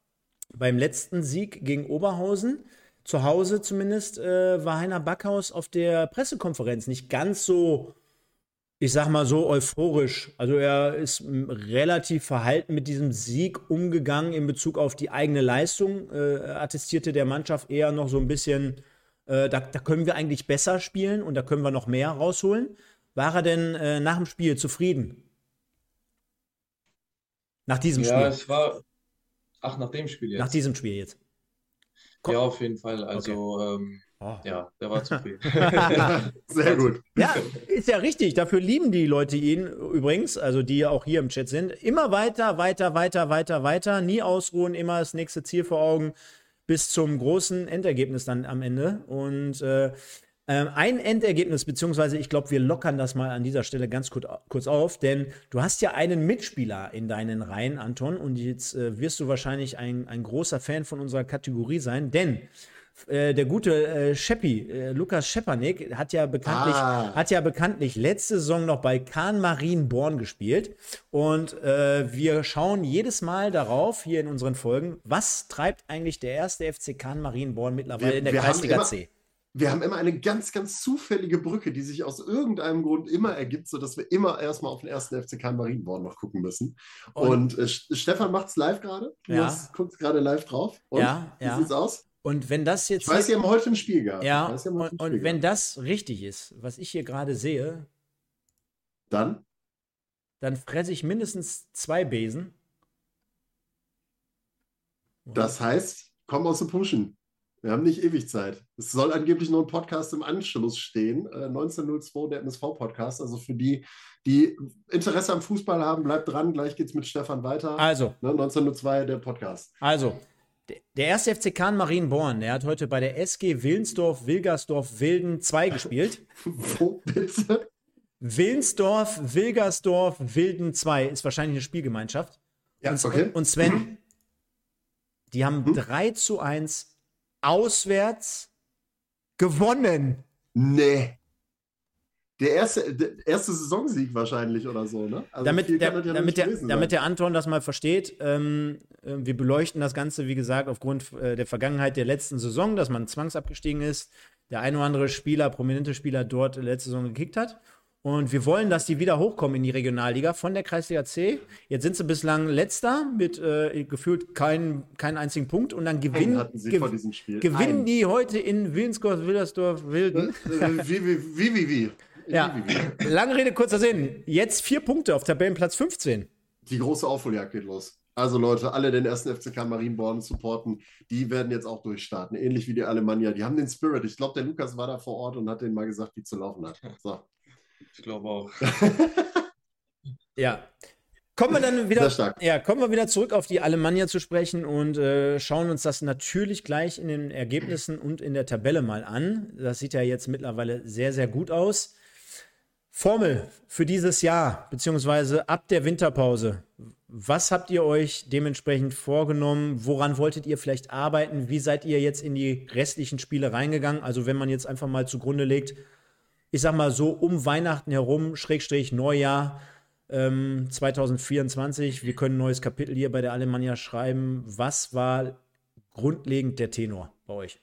beim letzten Sieg gegen Oberhausen, zu Hause zumindest, äh, war Heiner Backhaus auf der Pressekonferenz nicht ganz so, ich sag mal so euphorisch. Also er ist relativ verhalten mit diesem Sieg umgegangen in Bezug auf die eigene Leistung, äh, attestierte der Mannschaft eher noch so ein bisschen, äh, da, da können wir eigentlich besser spielen und da können wir noch mehr rausholen. War er denn äh, nach dem Spiel zufrieden? Nach diesem ja, Spiel? Ja, es war. Ach, nach dem Spiel jetzt. Nach diesem Spiel jetzt. Komm. Ja, auf jeden Fall. Also, okay. ähm, oh. ja, der war zufrieden. Sehr gut. Ja, ist ja richtig. Dafür lieben die Leute ihn übrigens, also die auch hier im Chat sind. Immer weiter, weiter, weiter, weiter, weiter. Nie ausruhen, immer das nächste Ziel vor Augen bis zum großen Endergebnis dann am Ende. Und äh, ähm, ein Endergebnis, beziehungsweise ich glaube, wir lockern das mal an dieser Stelle ganz kurz, kurz auf, denn du hast ja einen Mitspieler in deinen Reihen, Anton, und jetzt äh, wirst du wahrscheinlich ein, ein großer Fan von unserer Kategorie sein, denn Äh, der gute äh, Scheppi, äh, Lukas Schepanik, hat ja bekanntlich, ah. hat ja bekanntlich letzte Saison noch bei Kahn Marienborn gespielt. Und äh, wir schauen jedes Mal darauf, hier in unseren Folgen, was treibt eigentlich der erste FC Kahn Marienborn mittlerweile wir, in der Kreisliga C? Wir haben immer eine ganz, ganz zufällige Brücke, die sich aus irgendeinem Grund immer ergibt, sodass wir immer erstmal auf den ersten FCK Marienborn noch gucken müssen. Und, Und äh, Stefan macht es live gerade. Du ja. guckst gerade live drauf. Und ja, wie ja. sieht's aus? Und wenn das jetzt. Ich weiß, Sie haben heute ein Spiel gehabt. Ja, weiß, und, und wenn das richtig ist, was ich hier gerade sehe. Dann? Dann fresse ich mindestens zwei Besen. Das heißt, komm aus dem Pushen. Wir haben nicht ewig Zeit. Es soll angeblich noch ein Podcast im Anschluss stehen. Äh, 1902, der MSV-Podcast. Also für die, die Interesse am Fußball haben, bleibt dran. Gleich geht es mit Stefan weiter. Also. Ne, 1902, der Podcast. Also. Der erste FC Kahn Marienborn, der hat heute bei der SG Willensdorf, Wilgersdorf, Wilden 2 gespielt. Wo bitte? Willensdorf, Wilgersdorf, Wilden 2 ist wahrscheinlich eine Spielgemeinschaft. Ja, und, okay. und Sven, die haben hm? 3 zu 1 auswärts gewonnen. Nee. Der erste, der erste Saisonsieg wahrscheinlich oder so, ne? Also damit, der, ja damit, der, damit der Anton das mal versteht, ähm, äh, wir beleuchten das Ganze, wie gesagt, aufgrund äh, der Vergangenheit der letzten Saison, dass man zwangsabgestiegen ist, der ein oder andere Spieler, prominente Spieler dort letzte Saison gekickt hat. Und wir wollen, dass die wieder hochkommen in die Regionalliga von der Kreisliga C. Jetzt sind sie bislang letzter mit äh, gefühlt keinen kein einzigen Punkt und dann gewinnen, gew gewinnen die heute in Wilnsgott, Willersdorf, Wilden. Äh, wie, wie, wie, wie, wie. Ja, lange Rede, kurzer Sinn. Jetzt vier Punkte auf Tabellenplatz 15. Die große Aufholjagd geht los. Also Leute, alle den ersten FCK Marienborn supporten, die werden jetzt auch durchstarten. Ähnlich wie die Alemannia. Die haben den Spirit. Ich glaube, der Lukas war da vor Ort und hat denen mal gesagt, wie zu laufen hat. So. Ich glaube auch. ja. Kommen wir dann wieder, ja, kommen wir wieder zurück auf die Alemannia zu sprechen und äh, schauen uns das natürlich gleich in den Ergebnissen und in der Tabelle mal an. Das sieht ja jetzt mittlerweile sehr, sehr gut aus. Formel für dieses Jahr, beziehungsweise ab der Winterpause. Was habt ihr euch dementsprechend vorgenommen? Woran wolltet ihr vielleicht arbeiten? Wie seid ihr jetzt in die restlichen Spiele reingegangen? Also, wenn man jetzt einfach mal zugrunde legt, ich sag mal so um Weihnachten herum, Schrägstrich Neujahr ähm, 2024. Wir können ein neues Kapitel hier bei der Alemannia schreiben. Was war grundlegend der Tenor bei euch?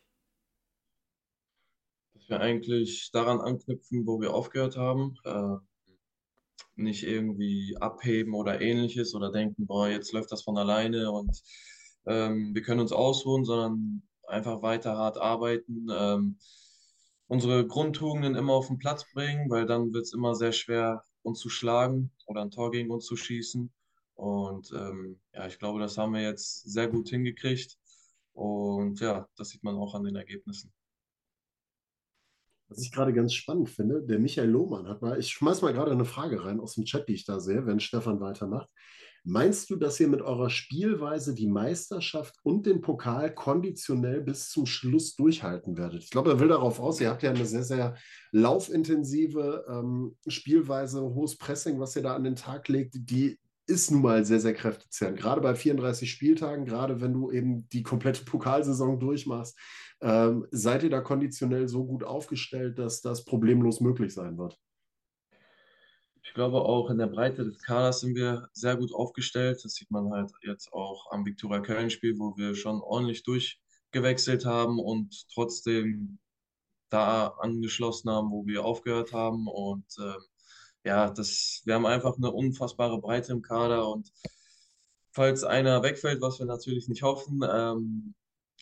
Dass wir eigentlich daran anknüpfen, wo wir aufgehört haben. Äh, nicht irgendwie abheben oder ähnliches oder denken, boah, jetzt läuft das von alleine und ähm, wir können uns ausruhen, sondern einfach weiter hart arbeiten. Ähm, unsere Grundtugenden immer auf den Platz bringen, weil dann wird es immer sehr schwer, uns zu schlagen oder ein Tor gegen uns zu schießen. Und ähm, ja, ich glaube, das haben wir jetzt sehr gut hingekriegt. Und ja, das sieht man auch an den Ergebnissen. Was ich gerade ganz spannend finde, der Michael Lohmann hat mal, ich schmeiß mal gerade eine Frage rein aus dem Chat, die ich da sehe, wenn Stefan weitermacht. Meinst du, dass ihr mit eurer Spielweise die Meisterschaft und den Pokal konditionell bis zum Schluss durchhalten werdet? Ich glaube, er will darauf aus. Ihr habt ja eine sehr, sehr laufintensive ähm, Spielweise, hohes Pressing, was ihr da an den Tag legt, die ist nun mal sehr, sehr kräftezehrend. Gerade bei 34 Spieltagen, gerade wenn du eben die komplette Pokalsaison durchmachst, ähm, seid ihr da konditionell so gut aufgestellt, dass das problemlos möglich sein wird? Ich glaube auch in der Breite des Kaders sind wir sehr gut aufgestellt. Das sieht man halt jetzt auch am Viktoria Köln-Spiel, wo wir schon ordentlich durchgewechselt haben und trotzdem da angeschlossen haben, wo wir aufgehört haben. Und äh, ja, das, wir haben einfach eine unfassbare Breite im Kader und falls einer wegfällt, was wir natürlich nicht hoffen, ähm,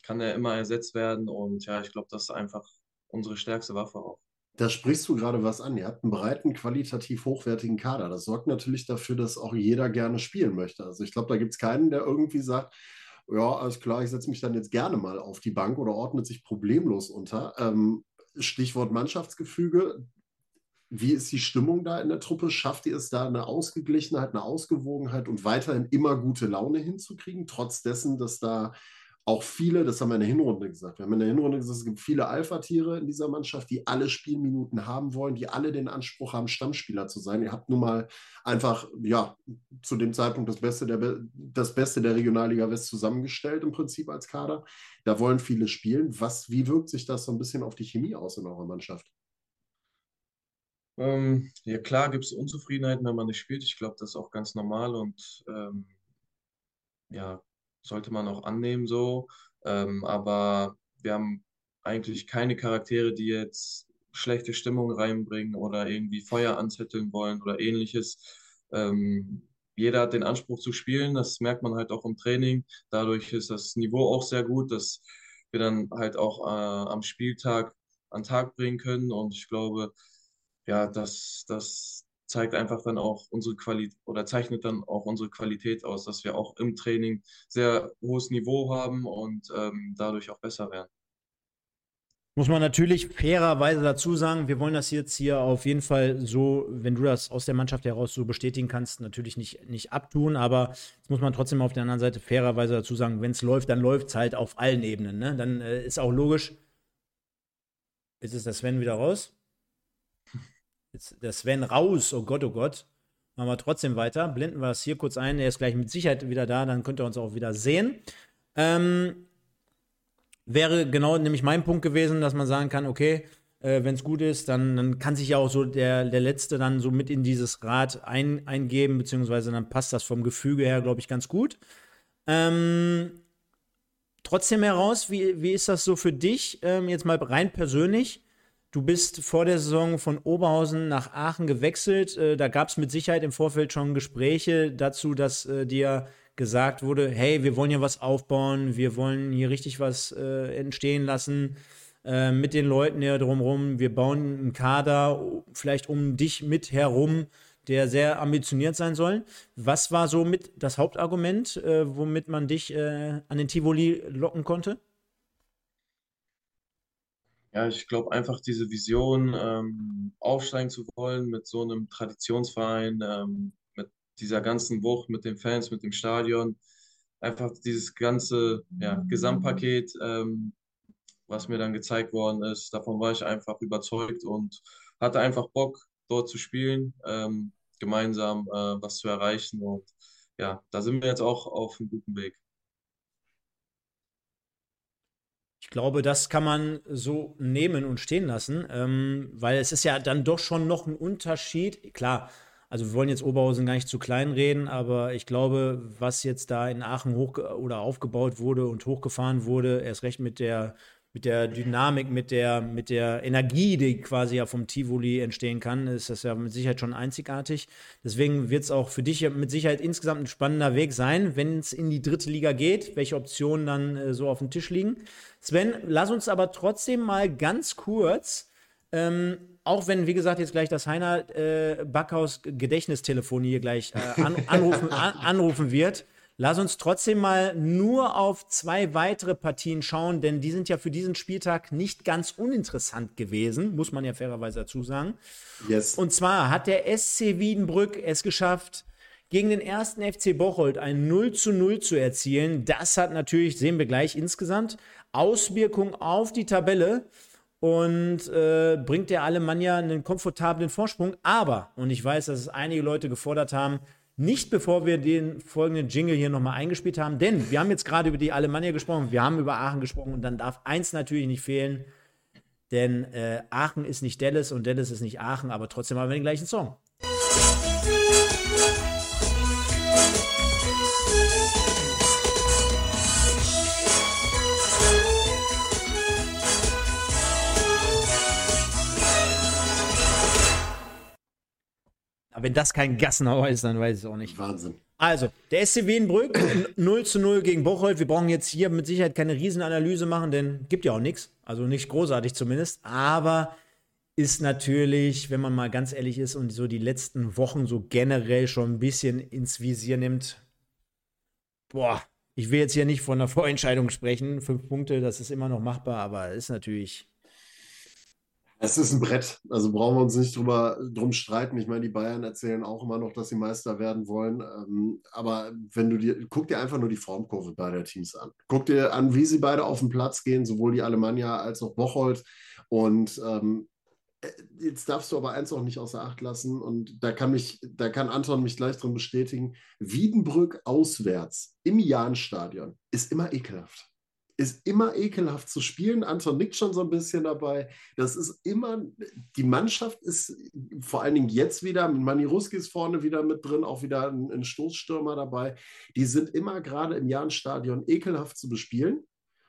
kann er immer ersetzt werden. Und ja, ich glaube, das ist einfach unsere stärkste Waffe auch. Da sprichst du gerade was an. Ihr habt einen breiten, qualitativ hochwertigen Kader. Das sorgt natürlich dafür, dass auch jeder gerne spielen möchte. Also ich glaube, da gibt es keinen, der irgendwie sagt, ja, alles klar, ich setze mich dann jetzt gerne mal auf die Bank oder ordnet sich problemlos unter. Ähm, Stichwort Mannschaftsgefüge. Wie ist die Stimmung da in der Truppe? Schafft ihr es da eine Ausgeglichenheit, eine Ausgewogenheit und weiterhin immer gute Laune hinzukriegen, trotz dessen, dass da auch viele, das haben wir in der Hinrunde gesagt, wir haben in der Hinrunde gesagt, es gibt viele Alpha-Tiere in dieser Mannschaft, die alle Spielminuten haben wollen, die alle den Anspruch haben, Stammspieler zu sein. Ihr habt nun mal einfach, ja, zu dem Zeitpunkt das Beste der, das Beste der Regionalliga West zusammengestellt im Prinzip als Kader. Da wollen viele spielen. Was, wie wirkt sich das so ein bisschen auf die Chemie aus in eurer Mannschaft? Ähm, ja, klar gibt es Unzufriedenheiten, wenn man nicht spielt. Ich glaube, das ist auch ganz normal und ähm, ja, sollte man auch annehmen so. Ähm, aber wir haben eigentlich keine Charaktere, die jetzt schlechte Stimmung reinbringen oder irgendwie Feuer anzetteln wollen oder ähnliches. Ähm, jeder hat den Anspruch zu spielen, das merkt man halt auch im Training. Dadurch ist das Niveau auch sehr gut, dass wir dann halt auch äh, am Spieltag an Tag bringen können. Und ich glaube, ja, dass das zeigt einfach dann auch unsere Qualität oder zeichnet dann auch unsere Qualität aus, dass wir auch im Training sehr hohes Niveau haben und ähm, dadurch auch besser werden. Muss man natürlich fairerweise dazu sagen, wir wollen das jetzt hier auf jeden Fall so, wenn du das aus der Mannschaft heraus so bestätigen kannst, natürlich nicht, nicht abtun, aber das muss man trotzdem auf der anderen Seite fairerweise dazu sagen, wenn es läuft, dann läuft es halt auf allen Ebenen. Ne? Dann äh, ist auch logisch. Jetzt ist der Sven wieder raus. Der Sven raus, oh Gott, oh Gott. Machen wir trotzdem weiter. Blenden wir es hier kurz ein. Er ist gleich mit Sicherheit wieder da, dann könnt ihr uns auch wieder sehen. Ähm, wäre genau nämlich mein Punkt gewesen, dass man sagen kann, okay, äh, wenn es gut ist, dann, dann kann sich ja auch so der, der Letzte dann so mit in dieses Rad ein, eingeben, beziehungsweise dann passt das vom Gefüge her, glaube ich, ganz gut. Ähm, trotzdem heraus, wie, wie ist das so für dich, ähm, jetzt mal rein persönlich? Du bist vor der Saison von Oberhausen nach Aachen gewechselt. Äh, da gab es mit Sicherheit im Vorfeld schon Gespräche dazu, dass äh, dir gesagt wurde, hey, wir wollen hier was aufbauen, wir wollen hier richtig was äh, entstehen lassen mit den Leuten hier drumherum. Wir bauen einen Kader vielleicht um dich mit herum, der sehr ambitioniert sein soll. Was war so mit das Hauptargument, womit man dich an den Tivoli locken konnte? Ja, ich glaube einfach diese Vision, ähm, aufsteigen zu wollen mit so einem Traditionsverein, ähm, mit dieser ganzen Wucht, mit den Fans, mit dem Stadion, einfach dieses ganze ja, Gesamtpaket, ähm, was mir dann gezeigt worden ist, davon war ich einfach überzeugt und hatte einfach Bock, dort zu spielen, ähm, gemeinsam äh, was zu erreichen und ja, da sind wir jetzt auch auf einem guten Weg. Glaube, das kann man so nehmen und stehen lassen, ähm, weil es ist ja dann doch schon noch ein Unterschied. Klar, also wir wollen jetzt Oberhausen gar nicht zu klein reden, aber ich glaube, was jetzt da in Aachen hoch oder aufgebaut wurde und hochgefahren wurde, erst recht mit der mit der Dynamik, mit der, mit der Energie, die quasi ja vom Tivoli entstehen kann, ist das ja mit Sicherheit schon einzigartig. Deswegen wird es auch für dich mit Sicherheit insgesamt ein spannender Weg sein, wenn es in die dritte Liga geht, welche Optionen dann äh, so auf dem Tisch liegen. Sven, lass uns aber trotzdem mal ganz kurz, ähm, auch wenn, wie gesagt, jetzt gleich das Heiner äh, Backhaus Gedächtnistelefon hier gleich äh, an, anrufen, an, anrufen wird, Lass uns trotzdem mal nur auf zwei weitere Partien schauen, denn die sind ja für diesen Spieltag nicht ganz uninteressant gewesen, muss man ja fairerweise dazu sagen. Yes. Und zwar hat der SC Wiedenbrück es geschafft, gegen den ersten FC Bocholt ein 0 zu 0 zu erzielen. Das hat natürlich, sehen wir gleich insgesamt, Auswirkungen auf die Tabelle und äh, bringt der Alemannia einen komfortablen Vorsprung. Aber, und ich weiß, dass es einige Leute gefordert haben, nicht bevor wir den folgenden Jingle hier nochmal eingespielt haben, denn wir haben jetzt gerade über die Alemannia gesprochen, wir haben über Aachen gesprochen und dann darf eins natürlich nicht fehlen, denn äh, Aachen ist nicht Dallas und Dallas ist nicht Aachen, aber trotzdem haben wir den gleichen Song. Aber wenn das kein Gassenhauer ist, dann weiß ich es auch nicht. Wahnsinn. Also, der SC Wienbrück 0 zu 0 gegen Bocholt. Wir brauchen jetzt hier mit Sicherheit keine Riesenanalyse machen, denn gibt ja auch nichts. Also nicht großartig zumindest. Aber ist natürlich, wenn man mal ganz ehrlich ist und so die letzten Wochen so generell schon ein bisschen ins Visier nimmt, boah, ich will jetzt hier nicht von einer Vorentscheidung sprechen. Fünf Punkte, das ist immer noch machbar, aber ist natürlich Es ist ein Brett, also brauchen wir uns nicht drüber drum streiten. Ich meine, die Bayern erzählen auch immer noch, dass sie Meister werden wollen. Ähm, aber wenn du dir, guck dir einfach nur die Formkurve beider Teams an. Guck dir an, wie sie beide auf den Platz gehen, sowohl die Alemannia als auch Bocholt. Und ähm, äh, jetzt darfst du aber eins auch nicht außer Acht lassen. Und da kann mich, da kann Anton mich gleich drin bestätigen. Wiedenbrück auswärts im Jahnstadion ist immer ekelhaft ist immer ekelhaft zu spielen. Anton nickt schon so ein bisschen dabei. Das ist immer, die Mannschaft ist vor allen Dingen jetzt wieder, Mani Ruski ist vorne wieder mit drin, auch wieder ein, ein Stoßstürmer dabei. Die sind immer gerade im Jahrenstadion ekelhaft zu bespielen.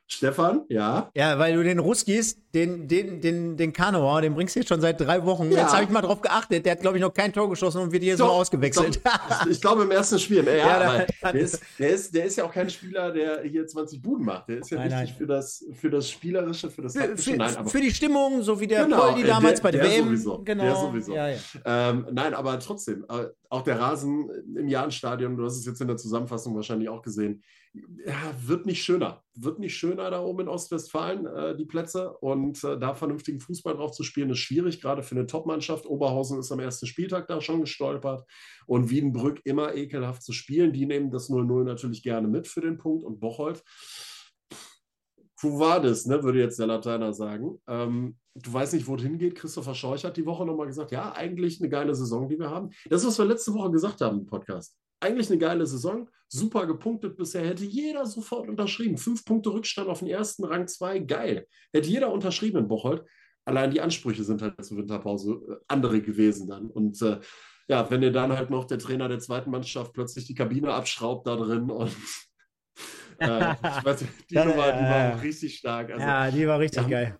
Stefan, ja. Ja, weil du den Ruskis, den, den, den, den Kanoa, den bringst du jetzt schon seit drei Wochen. Ja. Jetzt habe ich mal drauf geachtet. Der hat, glaube ich, noch kein Tor geschossen und wird jedes Mal ausgewechselt. Doch, ich glaube, im ersten Spiel. Ja, ja der, ist, der, ist, der ist ja auch kein Spieler, der hier 20 Buden macht. Der ist ja nein, wichtig nein. Für, das, für das Spielerische, für das Taktische. Für, nein, aber, für die Stimmung, so wie der genau, Poldi damals der, bei der WM. Sowieso, genau. Der sowieso. Ja, ähm, nein, aber trotzdem, äh, auch der Rasen im Jahrenstadion, du hast es jetzt in der Zusammenfassung wahrscheinlich auch gesehen, ja, wird nicht schöner. Wird nicht schöner da oben in Ostwestfalen, äh, die Plätze. Und äh, da vernünftigen Fußball drauf zu spielen, ist schwierig, gerade für eine Top-Mannschaft. Oberhausen ist am ersten Spieltag da schon gestolpert. Und Wiedenbrück immer ekelhaft zu spielen. Die nehmen das 0-0 natürlich gerne mit für den Punkt. Und Bocholt, wo war das, ne, würde jetzt der Lateiner sagen. Ähm, du weißt nicht, wo es hingeht. Christopher Scheuch hat die Woche nochmal gesagt, ja, eigentlich eine geile Saison, die wir haben. Das ist, was wir letzte Woche gesagt haben im Podcast eigentlich eine geile Saison, super gepunktet bisher, hätte jeder sofort unterschrieben. Fünf Punkte Rückstand auf den ersten, Rang zwei, geil. Hätte jeder unterschrieben in Bocholt. Allein die Ansprüche sind halt zur Winterpause äh, andere gewesen dann. Und äh, ja, wenn dir dann halt noch der Trainer der zweiten Mannschaft plötzlich die Kabine abschraubt da drin und äh, ich weiß, die Nummer, die war richtig stark. Also, ja, die war richtig geil.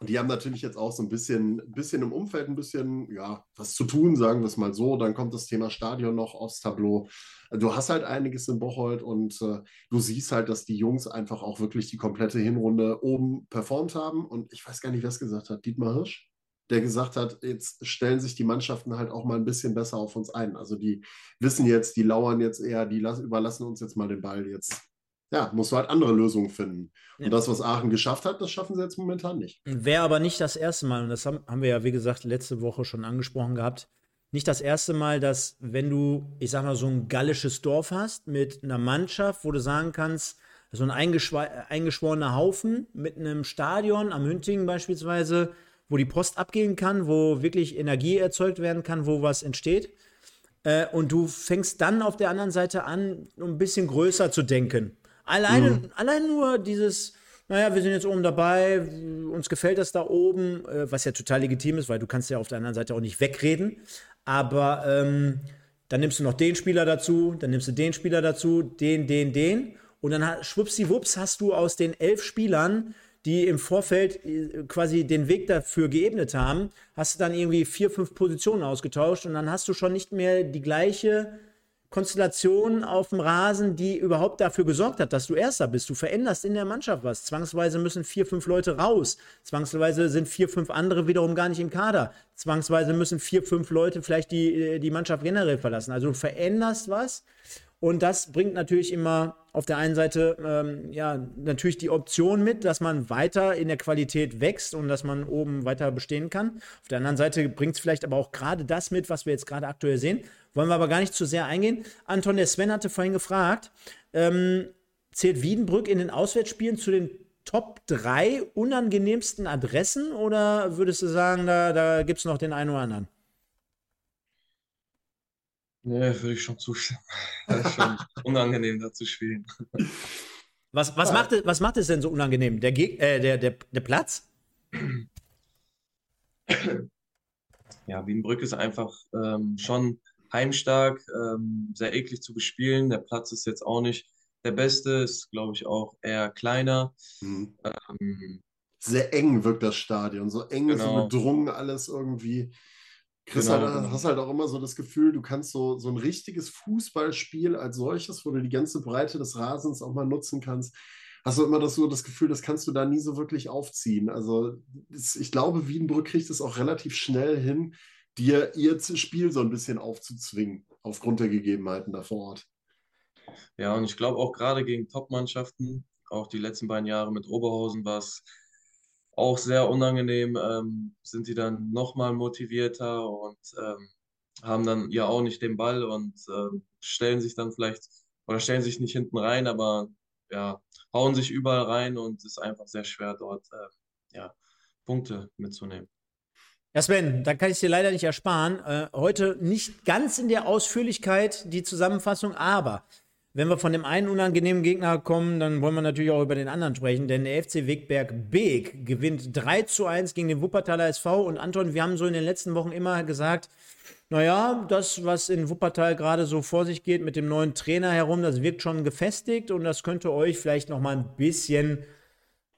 Und die haben natürlich jetzt auch so ein bisschen, bisschen im Umfeld ein bisschen, ja, was zu tun, sagen wir es mal so. Dann kommt das Thema Stadion noch aufs Tableau. Du hast halt einiges in Bocholt und äh, du siehst halt, dass die Jungs einfach auch wirklich die komplette Hinrunde oben performt haben. Und ich weiß gar nicht, wer es gesagt hat. Dietmar Hirsch? der gesagt hat, jetzt stellen sich die Mannschaften halt auch mal ein bisschen besser auf uns ein. Also die wissen jetzt, die lauern jetzt eher, die überlassen uns jetzt mal den Ball jetzt ja, musst du halt andere Lösungen finden. Und ja. das, was Aachen geschafft hat, das schaffen sie jetzt momentan nicht. Wäre aber nicht das erste Mal, und das haben, haben wir ja, wie gesagt, letzte Woche schon angesprochen gehabt, nicht das erste Mal, dass, wenn du, ich sag mal, so ein gallisches Dorf hast mit einer Mannschaft, wo du sagen kannst, so ein eingeschworener Haufen mit einem Stadion am Hüntingen beispielsweise, wo die Post abgehen kann, wo wirklich Energie erzeugt werden kann, wo was entsteht. Äh, und du fängst dann auf der anderen Seite an, ein bisschen größer zu denken. Alleine, mhm. allein nur dieses, naja, wir sind jetzt oben dabei, uns gefällt das da oben, äh, was ja total legitim ist, weil du kannst ja auf der anderen Seite auch nicht wegreden. Aber ähm, dann nimmst du noch den Spieler dazu, dann nimmst du den Spieler dazu, den, den, den. Und dann schwuppsiwupps hast du aus den elf Spielern, die im Vorfeld äh, quasi den Weg dafür geebnet haben, hast du dann irgendwie vier, fünf Positionen ausgetauscht und dann hast du schon nicht mehr die gleiche Konstellation auf dem Rasen, die überhaupt dafür gesorgt hat, dass du Erster bist. Du veränderst in der Mannschaft was. Zwangsweise müssen vier, fünf Leute raus. Zwangsweise sind vier, fünf andere wiederum gar nicht im Kader. Zwangsweise müssen vier, fünf Leute vielleicht die, äh, die Mannschaft generell verlassen. Also du veränderst was. Und das bringt natürlich immer auf der einen Seite ähm, ja natürlich die Option mit, dass man weiter in der Qualität wächst und dass man oben weiter bestehen kann. Auf der anderen Seite bringt es vielleicht aber auch gerade das mit, was wir jetzt gerade aktuell sehen. Wollen wir aber gar nicht zu sehr eingehen. Anton, der Sven hatte vorhin gefragt, ähm, zählt Wiedenbrück in den Auswärtsspielen zu den Top 3 unangenehmsten Adressen oder würdest du sagen, da, da gibt es noch den einen oder anderen? Nee, würde ich schon zustimmen. Das ist schon unangenehm, da zu spielen. Was, was, ja. macht, es, was macht es denn so unangenehm? Der, äh, der, der, der Platz? Ja, Wiedenbrück ist einfach ähm, schon heimstark, ähm, sehr eklig zu bespielen. Der Platz ist jetzt auch nicht der beste, ist, glaube ich, auch eher kleiner. Mhm. Ähm, sehr eng wirkt das Stadion, so eng, genau. so bedrungen alles irgendwie. Chris, genau, halt, genau. hast halt auch immer so das Gefühl, du kannst so, so ein richtiges Fußballspiel als solches, wo du die ganze Breite des Rasens auch mal nutzen kannst, hast du immer das, so das Gefühl, das kannst du da nie so wirklich aufziehen. Also ich glaube, Wiedenbrück kriegt es auch relativ schnell hin, dir ihr Spiel so ein bisschen aufzuzwingen, aufgrund der Gegebenheiten da vor Ort. Ja, und ich glaube auch gerade gegen Top-Mannschaften, auch die letzten beiden Jahre mit Oberhausen war es auch sehr unangenehm, ähm, sind die dann nochmal motivierter und ähm, haben dann ja auch nicht den Ball und äh, stellen sich dann vielleicht oder stellen sich nicht hinten rein, aber ja, hauen sich überall rein und es ist einfach sehr schwer dort äh, ja, Punkte mitzunehmen. Ja, Sven, da kann ich dir leider nicht ersparen. Äh, heute nicht ganz in der Ausführlichkeit die Zusammenfassung, aber wenn wir von dem einen unangenehmen Gegner kommen, dann wollen wir natürlich auch über den anderen sprechen, denn der FC Wegberg Beek gewinnt 3 zu 1 gegen den Wuppertaler SV. Und Anton, wir haben so in den letzten Wochen immer gesagt, naja, das, was in Wuppertal gerade so vor sich geht mit dem neuen Trainer herum, das wirkt schon gefestigt und das könnte euch vielleicht noch mal ein bisschen,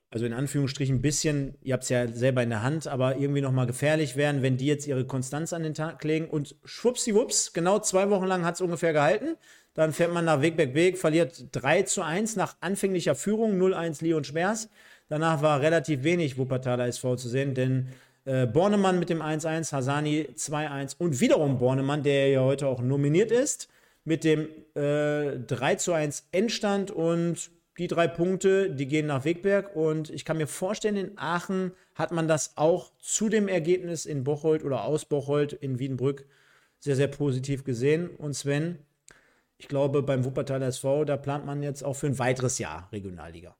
also in Anführungsstrichen ein bisschen, ihr habt es ja selber in der Hand, aber irgendwie noch mal gefährlich werden, wenn die jetzt ihre Konstanz an den Tag legen und schwuppsiwupps, genau zwei Wochen lang hat es ungefähr gehalten. Dann fährt man nach Wegberg Weg, verliert 3 zu 1 nach anfänglicher Führung, 0-1 Leon Schwers. Danach war relativ wenig Wuppertaler SV zu sehen, denn äh, Bornemann mit dem 1-1, Hasani 2-1 und wiederum Bornemann, der ja heute auch nominiert ist, mit dem äh, 3 1 Endstand und die drei Punkte, die gehen nach Wegberg und ich kann mir vorstellen, in Aachen hat man das auch zu dem Ergebnis in Bocholt oder aus Bocholt in Wiedenbrück sehr, sehr positiv gesehen. Und Sven, ich glaube, beim Wuppertaler SV, da plant man jetzt auch für ein weiteres Jahr Regionalliga.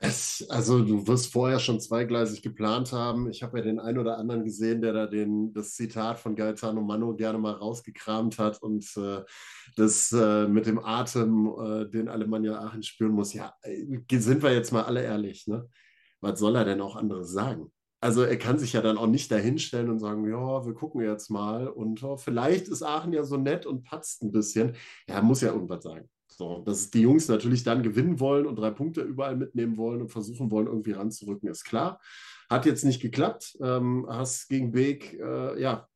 Es, also du wirst vorher schon zweigleisig geplant haben. Ich habe ja den einen oder anderen gesehen, der da den, das Zitat von Gaetano Mano gerne mal rausgekramt hat und äh, das äh, mit dem Atem, äh, den Alemannia Aachen spüren muss. Ja, äh, sind wir jetzt mal alle ehrlich, ne? Was soll er denn auch anderes sagen? Also er kann sich ja dann auch nicht dahinstellen und sagen, ja, wir gucken jetzt mal und oh, vielleicht ist Aachen ja so nett und patzt ein bisschen. Er muss ja irgendwas sagen. So, dass die Jungs natürlich dann gewinnen wollen und drei Punkte überall mitnehmen wollen und versuchen wollen, irgendwie ranzurücken, ist klar. Hat jetzt nicht geklappt. Ähm, hast gegen Beek, äh, ja,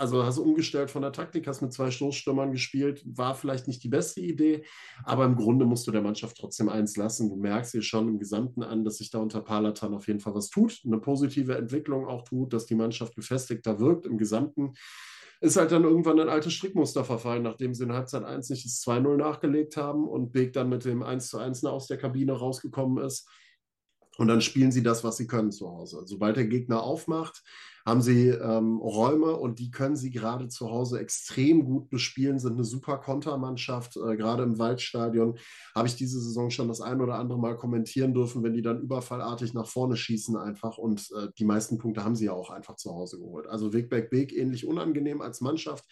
also hast umgestellt von der Taktik, hast mit zwei Stoßstürmern gespielt, war vielleicht nicht die beste Idee, aber im Grunde musst du der Mannschaft trotzdem eins lassen. Du merkst hier schon im Gesamten an, dass sich da unter Palatan auf jeden Fall was tut, eine positive Entwicklung auch tut, dass die Mannschaft gefestigter wirkt im Gesamten ist halt dann irgendwann ein altes Strickmuster verfallen, nachdem sie in Halbzeit 1 nicht das 2-0 nachgelegt haben und Beek dann mit dem 1 1 aus der Kabine rausgekommen ist. Und dann spielen sie das, was sie können zu Hause. Sobald der Gegner aufmacht, haben sie ähm, Räume und die können sie gerade zu Hause extrem gut bespielen, sind eine super Kontermannschaft. Äh, gerade im Waldstadion habe ich diese Saison schon das ein oder andere Mal kommentieren dürfen, wenn die dann überfallartig nach vorne schießen einfach und äh, die meisten Punkte haben sie ja auch einfach zu Hause geholt. Also Wegberg Beek ähnlich unangenehm als Mannschaft.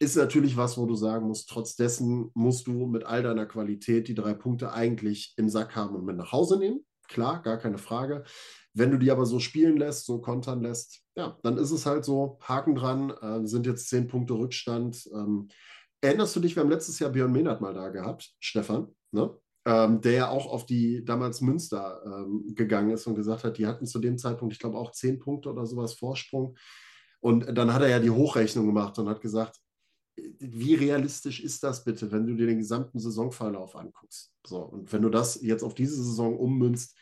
Ist natürlich was, wo du sagen musst, trotz dessen musst du mit all deiner Qualität die drei Punkte eigentlich im Sack haben und mit nach Hause nehmen. Klar, gar keine Frage. Wenn du die aber so spielen lässt, so kontern lässt, ja, dann ist es halt so, Haken dran, äh, sind jetzt zehn Punkte Rückstand. Ähm, erinnerst du dich, wir haben letztes Jahr Björn Mehnert mal da gehabt, Stefan, ne? Ähm, der ja auch auf die damals Münster ähm, gegangen ist und gesagt hat, die hatten zu dem Zeitpunkt, ich glaube, auch zehn Punkte oder sowas Vorsprung. Und dann hat er ja die Hochrechnung gemacht und hat gesagt, wie realistisch ist das bitte, wenn du dir den gesamten Saisonverlauf anguckst? So, und wenn du das jetzt auf diese Saison ummünzt,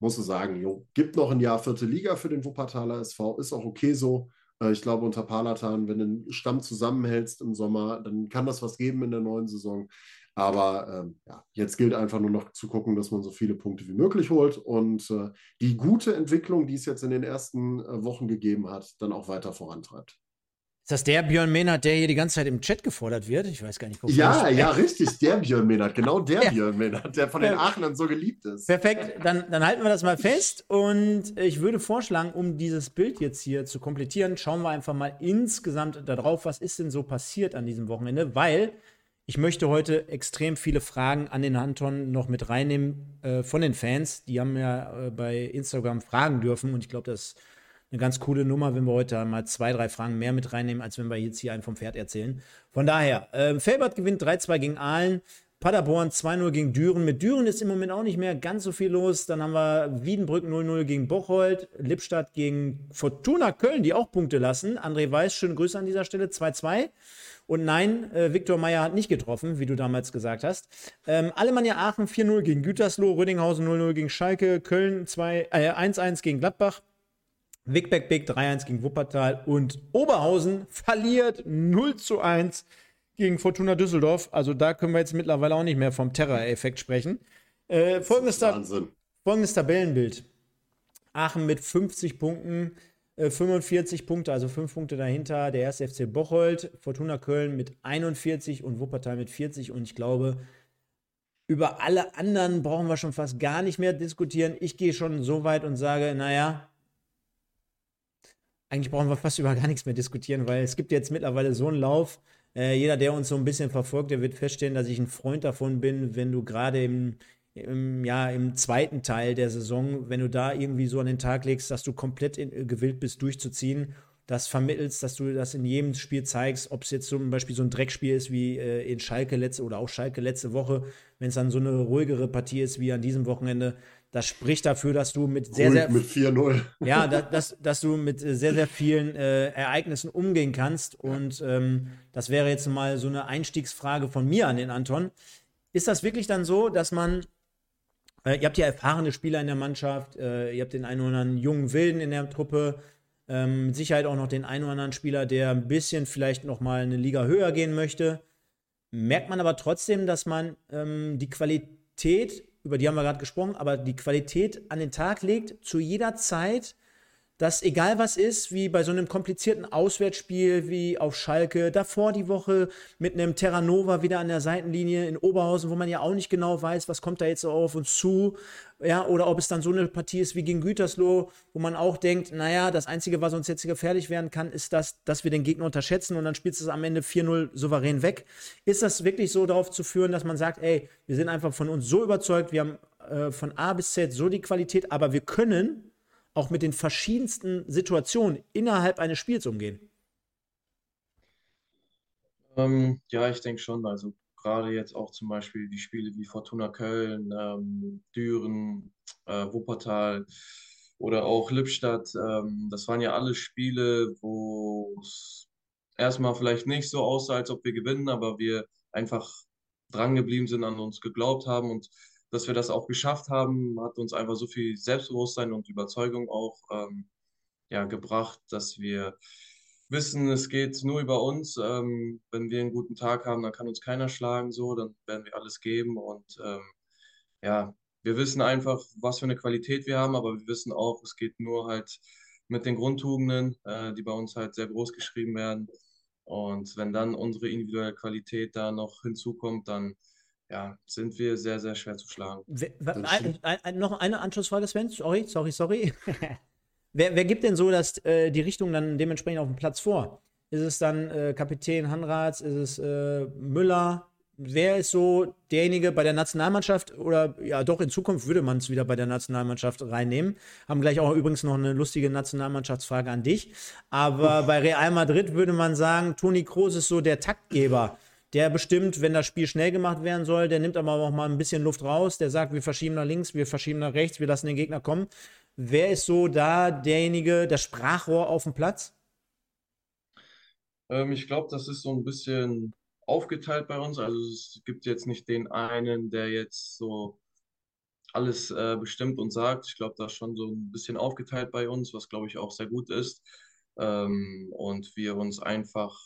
musst du sagen, jo, gibt noch ein Jahr vierte Liga für den Wuppertaler SV, ist auch okay so. Äh, ich glaube, unter Palatan, wenn du den Stamm zusammenhältst im Sommer, dann kann das was geben in der neuen Saison. Aber ähm, ja, jetzt gilt einfach nur noch zu gucken, dass man so viele Punkte wie möglich holt und äh, die gute Entwicklung, die es jetzt in den ersten äh, Wochen gegeben hat, dann auch weiter vorantreibt. Ist das der Björn Mehnert, der hier die ganze Zeit im Chat gefordert wird? Ich weiß gar nicht, wofür. Ja, ja, richtig, der Björn Mehnert, genau der ja. Björn Mehnert, der von den Aachenern so geliebt ist. Perfekt, dann, dann halten wir das mal fest und ich würde vorschlagen, um dieses Bild jetzt hier zu komplettieren, schauen wir einfach mal insgesamt darauf, was ist denn so passiert an diesem Wochenende, weil ich möchte heute extrem viele Fragen an den Anton noch mit reinnehmen äh, von den Fans. Die haben ja äh, bei Instagram fragen dürfen und ich glaube, das eine ganz coole Nummer, wenn wir heute mal zwei, drei Fragen mehr mit reinnehmen, als wenn wir jetzt hier einen vom Pferd erzählen. Von daher, äh, Felbert gewinnt 3-2 gegen Aalen. Paderborn 2-0 gegen Düren. Mit Düren ist im Moment auch nicht mehr ganz so viel los. Dann haben wir Wiedenbrück 0-0 gegen Bocholt, Lippstadt gegen Fortuna Köln, die auch Punkte lassen. André Weiß, schöne Grüße an dieser Stelle, 2-2. Und nein, äh, Viktor Meyer hat nicht getroffen, wie du damals gesagt hast. Ähm, Alemannia Aachen 4-0 gegen Gütersloh, Rödinghausen 0-0 gegen Schalke, Köln 1-1 äh, gegen Gladbach. Wigback Big 3-1 gegen Wuppertal und Oberhausen verliert 0 zu 1 gegen Fortuna Düsseldorf. Also da können wir jetzt mittlerweile auch nicht mehr vom Terror-Effekt sprechen. Äh, folgendes, Ta folgendes Tabellenbild. Aachen mit 50 Punkten, äh, 45 Punkte, also 5 Punkte dahinter. Der erste FC Bocholt, Fortuna Köln mit 41 und Wuppertal mit 40. Und ich glaube, über alle anderen brauchen wir schon fast gar nicht mehr diskutieren. Ich gehe schon so weit und sage, naja, eigentlich brauchen wir fast über gar nichts mehr diskutieren, weil es gibt jetzt mittlerweile so einen Lauf. Äh, jeder, der uns so ein bisschen verfolgt, der wird feststellen, dass ich ein Freund davon bin, wenn du gerade im, im, ja, im zweiten Teil der Saison, wenn du da irgendwie so an den Tag legst, dass du komplett in, äh, gewillt bist, durchzuziehen, das vermittelst, dass du das in jedem Spiel zeigst, ob es jetzt zum Beispiel so ein Dreckspiel ist wie äh, in Schalke letzte oder auch Schalke letzte Woche, wenn es dann so eine ruhigere Partie ist wie an diesem Wochenende, das spricht dafür, dass du mit sehr, sehr. Mit 4-0. Ja, da, dass, dass du mit sehr, sehr vielen äh, Ereignissen umgehen kannst. Und ähm, das wäre jetzt mal so eine Einstiegsfrage von mir an den Anton. Ist das wirklich dann so, dass man. Äh, ihr habt ja erfahrene Spieler in der Mannschaft, äh, ihr habt den einen oder anderen jungen Wilden in der Truppe, ähm, mit Sicherheit auch noch den einen oder anderen Spieler, der ein bisschen vielleicht noch mal eine Liga höher gehen möchte. Merkt man aber trotzdem, dass man ähm, die Qualität über die haben wir gerade gesprochen, aber die Qualität an den Tag legt, zu jeder Zeit, dass egal was ist, wie bei so einem komplizierten Auswärtsspiel wie auf Schalke, davor die Woche mit einem Terranova wieder an der Seitenlinie in Oberhausen, wo man ja auch nicht genau weiß, was kommt da jetzt auf uns zu, ja, oder ob es dann so eine Partie ist wie gegen Gütersloh, wo man auch denkt, naja, das Einzige, was uns jetzt gefährlich werden kann, ist das, dass wir den Gegner unterschätzen und dann spielst du es am Ende 4-0 souverän weg. Ist das wirklich so darauf zu führen, dass man sagt, ey, wir sind einfach von uns so überzeugt, wir haben äh, von A bis Z so die Qualität, aber wir können auch mit den verschiedensten Situationen innerhalb eines Spiels umgehen? Ähm, ja, ich denke schon. Also gerade jetzt auch zum Beispiel die Spiele wie Fortuna Köln, ähm, Düren, äh, Wuppertal oder auch Lippstadt. Ähm, das waren ja alle Spiele, wo es erstmal vielleicht nicht so aussah, als ob wir gewinnen, aber wir einfach dran geblieben sind, an uns geglaubt haben und dass wir das auch geschafft haben, hat uns einfach so viel Selbstbewusstsein und Überzeugung auch ähm, ja, gebracht, dass wir wissen, es geht nur über uns. Ähm, wenn wir einen guten Tag haben, dann kann uns keiner schlagen, so, dann werden wir alles geben. Und ähm, ja, wir wissen einfach, was für eine Qualität wir haben, aber wir wissen auch, es geht nur halt mit den Grundtugenden, äh, die bei uns halt sehr groß geschrieben werden. Und wenn dann unsere individuelle Qualität da noch hinzukommt, dann ja, sind wir sehr, sehr schwer zu schlagen. Ein, ein, ein, noch eine Anschlussfrage, Sven. Sorry, sorry, sorry. wer, wer, gibt denn so das, äh, die Richtung dann dementsprechend auf dem Platz vor? Ist es dann äh, Kapitän Hanratz? Ist es äh, Müller? Wer ist so derjenige bei der Nationalmannschaft oder ja doch in Zukunft würde man es wieder bei der Nationalmannschaft reinnehmen? Haben gleich auch übrigens noch eine lustige Nationalmannschaftsfrage an dich. Aber bei Real Madrid würde man sagen, Toni Kroos ist so der Taktgeber der bestimmt, wenn das Spiel schnell gemacht werden soll, der nimmt aber auch mal ein bisschen Luft raus, der sagt, wir verschieben nach links, wir verschieben nach rechts, wir lassen den Gegner kommen. Wer ist so da derjenige, das Sprachrohr auf dem Platz? Ähm, ich glaube, das ist so ein bisschen aufgeteilt bei uns. Also es gibt jetzt nicht den einen, der jetzt so alles äh, bestimmt und sagt. Ich glaube, das ist schon so ein bisschen aufgeteilt bei uns, was glaube ich auch sehr gut ist. Ähm, und wir uns einfach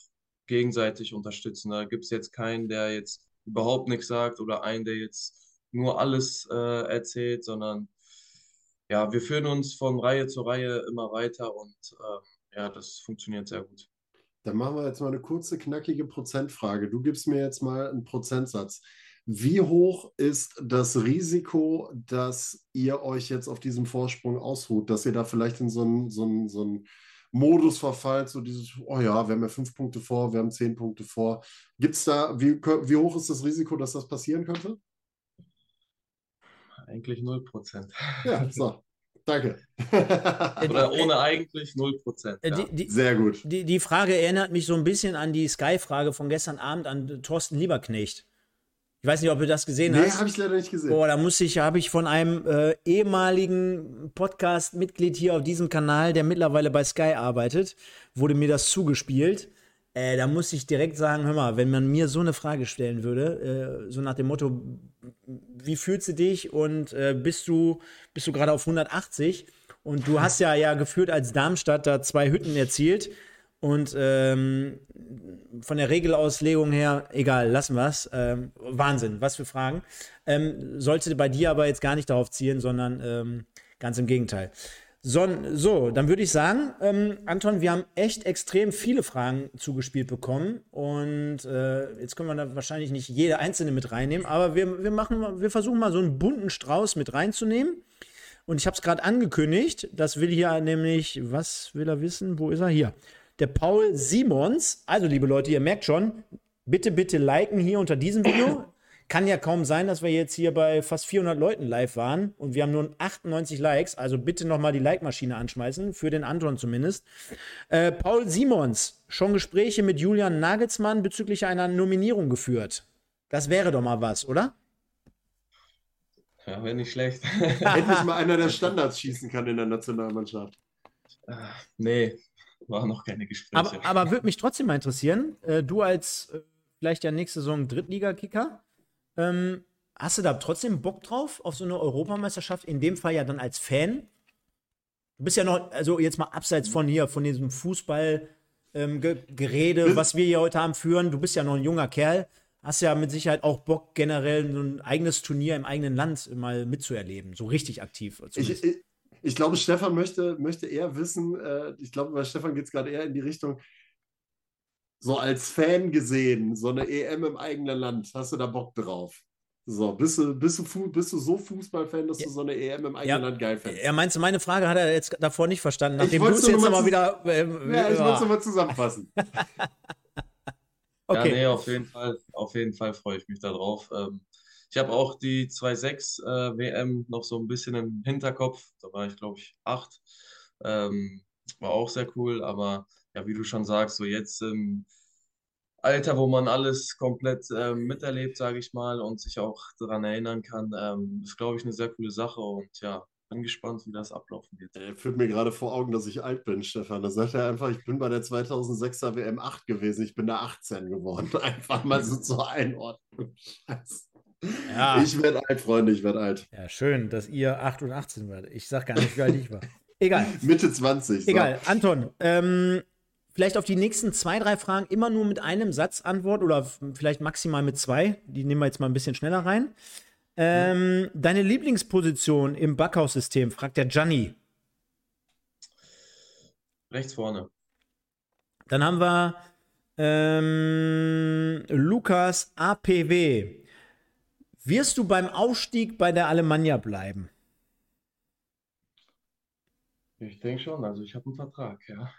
gegenseitig unterstützen. Da gibt es jetzt keinen, der jetzt überhaupt nichts sagt oder einen, der jetzt nur alles äh, erzählt, sondern ja, wir führen uns von Reihe zu Reihe immer weiter und äh, ja, das funktioniert sehr gut. Dann machen wir jetzt mal eine kurze, knackige Prozentfrage. Du gibst mir jetzt mal einen Prozentsatz. Wie hoch ist das Risiko, dass ihr euch jetzt auf diesem Vorsprung ausruht, dass ihr da vielleicht in so ein, so ein, so ein Modus verfallt, so dieses, oh ja, wir haben ja fünf Punkte vor, wir haben zehn Punkte vor. Gibt es da, wie, wie hoch ist das Risiko, dass das passieren könnte? Eigentlich 0 Prozent. Ja, so. Danke. Oder ohne eigentlich 0 Prozent. Ja. Sehr gut. Die, die Frage erinnert mich so ein bisschen an die Sky-Frage von gestern Abend an Thorsten Lieberknecht. Ich weiß nicht, ob du das gesehen nee, hast. Nee, habe ich leider nicht gesehen. Boah, da muss ich, habe ich von einem äh, ehemaligen Podcast-Mitglied hier auf diesem Kanal, der mittlerweile bei Sky arbeitet, wurde mir das zugespielt. Äh, da muss ich direkt sagen, hör mal, wenn man mir so eine Frage stellen würde, äh, so nach dem Motto, wie fühlst du dich und äh, bist du, bist du gerade auf 180? Und du hast ja ja geführt als Darmstadt da zwei Hütten erzielt. Und ähm, von der Regelauslegung her, egal, lassen wir es. Ähm, Wahnsinn, was für Fragen. Ähm, sollte bei dir aber jetzt gar nicht darauf zielen, sondern ähm, ganz im Gegenteil. So, so dann würde ich sagen, ähm, Anton, wir haben echt extrem viele Fragen zugespielt bekommen und äh, jetzt können wir da wahrscheinlich nicht jede einzelne mit reinnehmen, aber wir, wir, machen, wir versuchen mal so einen bunten Strauß mit reinzunehmen. Und ich habe es gerade angekündigt, das will hier nämlich, was will er wissen? Wo ist er? Hier. Der Paul Simons. Also, liebe Leute, ihr merkt schon, bitte, bitte liken hier unter diesem Video. Kann ja kaum sein, dass wir jetzt hier bei fast 400 Leuten live waren und wir haben nur 98 Likes. Also bitte nochmal die Like-Maschine anschmeißen, für den Anton zumindest. Äh, Paul Simons, schon Gespräche mit Julian Nagelsmann bezüglich einer Nominierung geführt. Das wäre doch mal was, oder? Ja, wäre nicht schlecht. Endlich mal einer, der Standards schießen kann in der Nationalmannschaft. Äh, nee, war noch keine Gespräche. Aber, aber würde mich trotzdem mal interessieren, äh, du als äh, vielleicht ja nächste Saison Drittliga-Kicker, ähm, hast du da trotzdem Bock drauf, auf so eine Europameisterschaft? In dem Fall ja dann als Fan. Du bist ja noch, also jetzt mal abseits von hier, von diesem Fußballgerede, ähm, was wir hier heute haben, führen. Du bist ja noch ein junger Kerl. Hast ja mit Sicherheit auch Bock, generell so ein eigenes Turnier im eigenen Land mal mitzuerleben. So richtig aktiv. Ich, ich, ich, glaube, Stefan möchte, möchte eher wissen, äh, ich glaube, bei Stefan geht es gerade eher in die Richtung, so als Fan gesehen, so eine EM im eigenen Land, hast du da Bock drauf? So, bist du, bist du, bist du so Fußballfan, dass ja. du so eine EM im eigenen ja. Land geil fändest? Er meinte, meine Frage hat er jetzt davor nicht verstanden, nachdem du es jetzt nochmal wieder. Äh, ja, ich wollte es nochmal zusammenfassen. okay. Ja, nee, auf jeden Fall, auf jeden Fall freue ich mich darauf. Ähm, ich habe auch die 2.6 äh, WM noch so ein bisschen im Hinterkopf. Da war ich, glaube ich, acht. Ähm, war auch sehr cool, aber ja, wie du schon sagst, so jetzt im Alter, wo man alles komplett ähm, miterlebt, sage ich mal, und sich auch daran erinnern kann, ähm, ist, glaube ich, eine sehr coole Sache und ja, bin gespannt, wie das ablaufen wird. Er führt mir gerade vor Augen, dass ich alt bin, Stefan. Da sagt er einfach, ich bin bei der 2006er WM 8 gewesen, ich bin da 18 geworden. Einfach mal so zur Einordnung. Scheiße. Ja. Ich werde alt, Freunde, ich werde alt. Ja, schön, dass ihr 8 und 18 werdet. Ich sag gar nicht, wie alt ich war. Egal. Mitte 20. So. Egal. Anton, ähm, vielleicht auf die nächsten zwei, drei Fragen immer nur mit einem Satz Antwort oder vielleicht maximal mit zwei. Die nehmen wir jetzt mal ein bisschen schneller rein. Ähm, mhm. Deine Lieblingsposition im Backhaus-System, fragt der Gianni. Rechts vorne. Dann haben wir ähm, Lukas APW. Wirst du beim Aufstieg bei der Alemannia bleiben? Ich denke schon, also ich habe einen Vertrag, ja.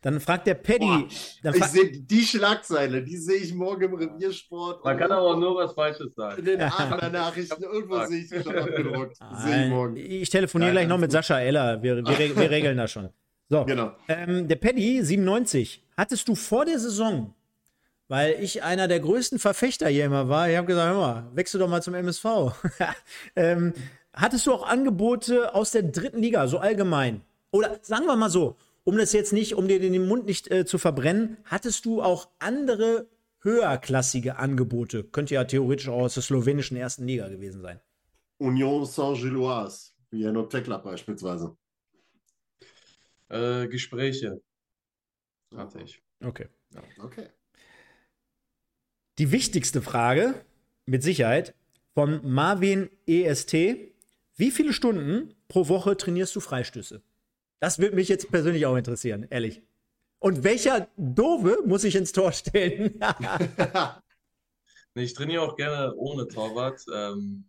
Dann fragt der Paddy. ich sehe die Schlagzeile, die sehe ich morgen im Reviersport. Man kann aber nur was Falsches sagen. In den Aachener Nachrichten, irgendwo sehe ich schon abgedruckt. Ich. Ich telefoniere gleich noch mit Sascha Eller. Wir, wir, wir regeln das schon. So. Genau. Ähm, der Paddy, 97. Hattest du vor der Saison, weil ich einer der größten Verfechter hier immer war, ich habe gesagt, hör mal, wechsel doch mal zum MSV. ähm, hattest du auch Angebote aus der dritten Liga, so allgemein? Oder sagen wir mal so, um das jetzt nicht, um dir den Mund nicht äh, zu verbrennen, hattest du auch andere höherklassige Angebote? Könnte ja theoretisch auch aus der slowenischen ersten Liga gewesen sein. Union Saint-Gilloise, wie Jano Tekla beispielsweise. Äh, Gespräche hatte ich. Okay. Ja, okay. Die wichtigste Frage, mit Sicherheit, von Marvin EST. Wie viele Stunden pro Woche trainierst du Freistöße? Das würde mich jetzt persönlich auch interessieren, ehrlich. Und welcher Dove muss ich ins Tor stellen? ich trainiere auch gerne ohne Torwart. Ähm,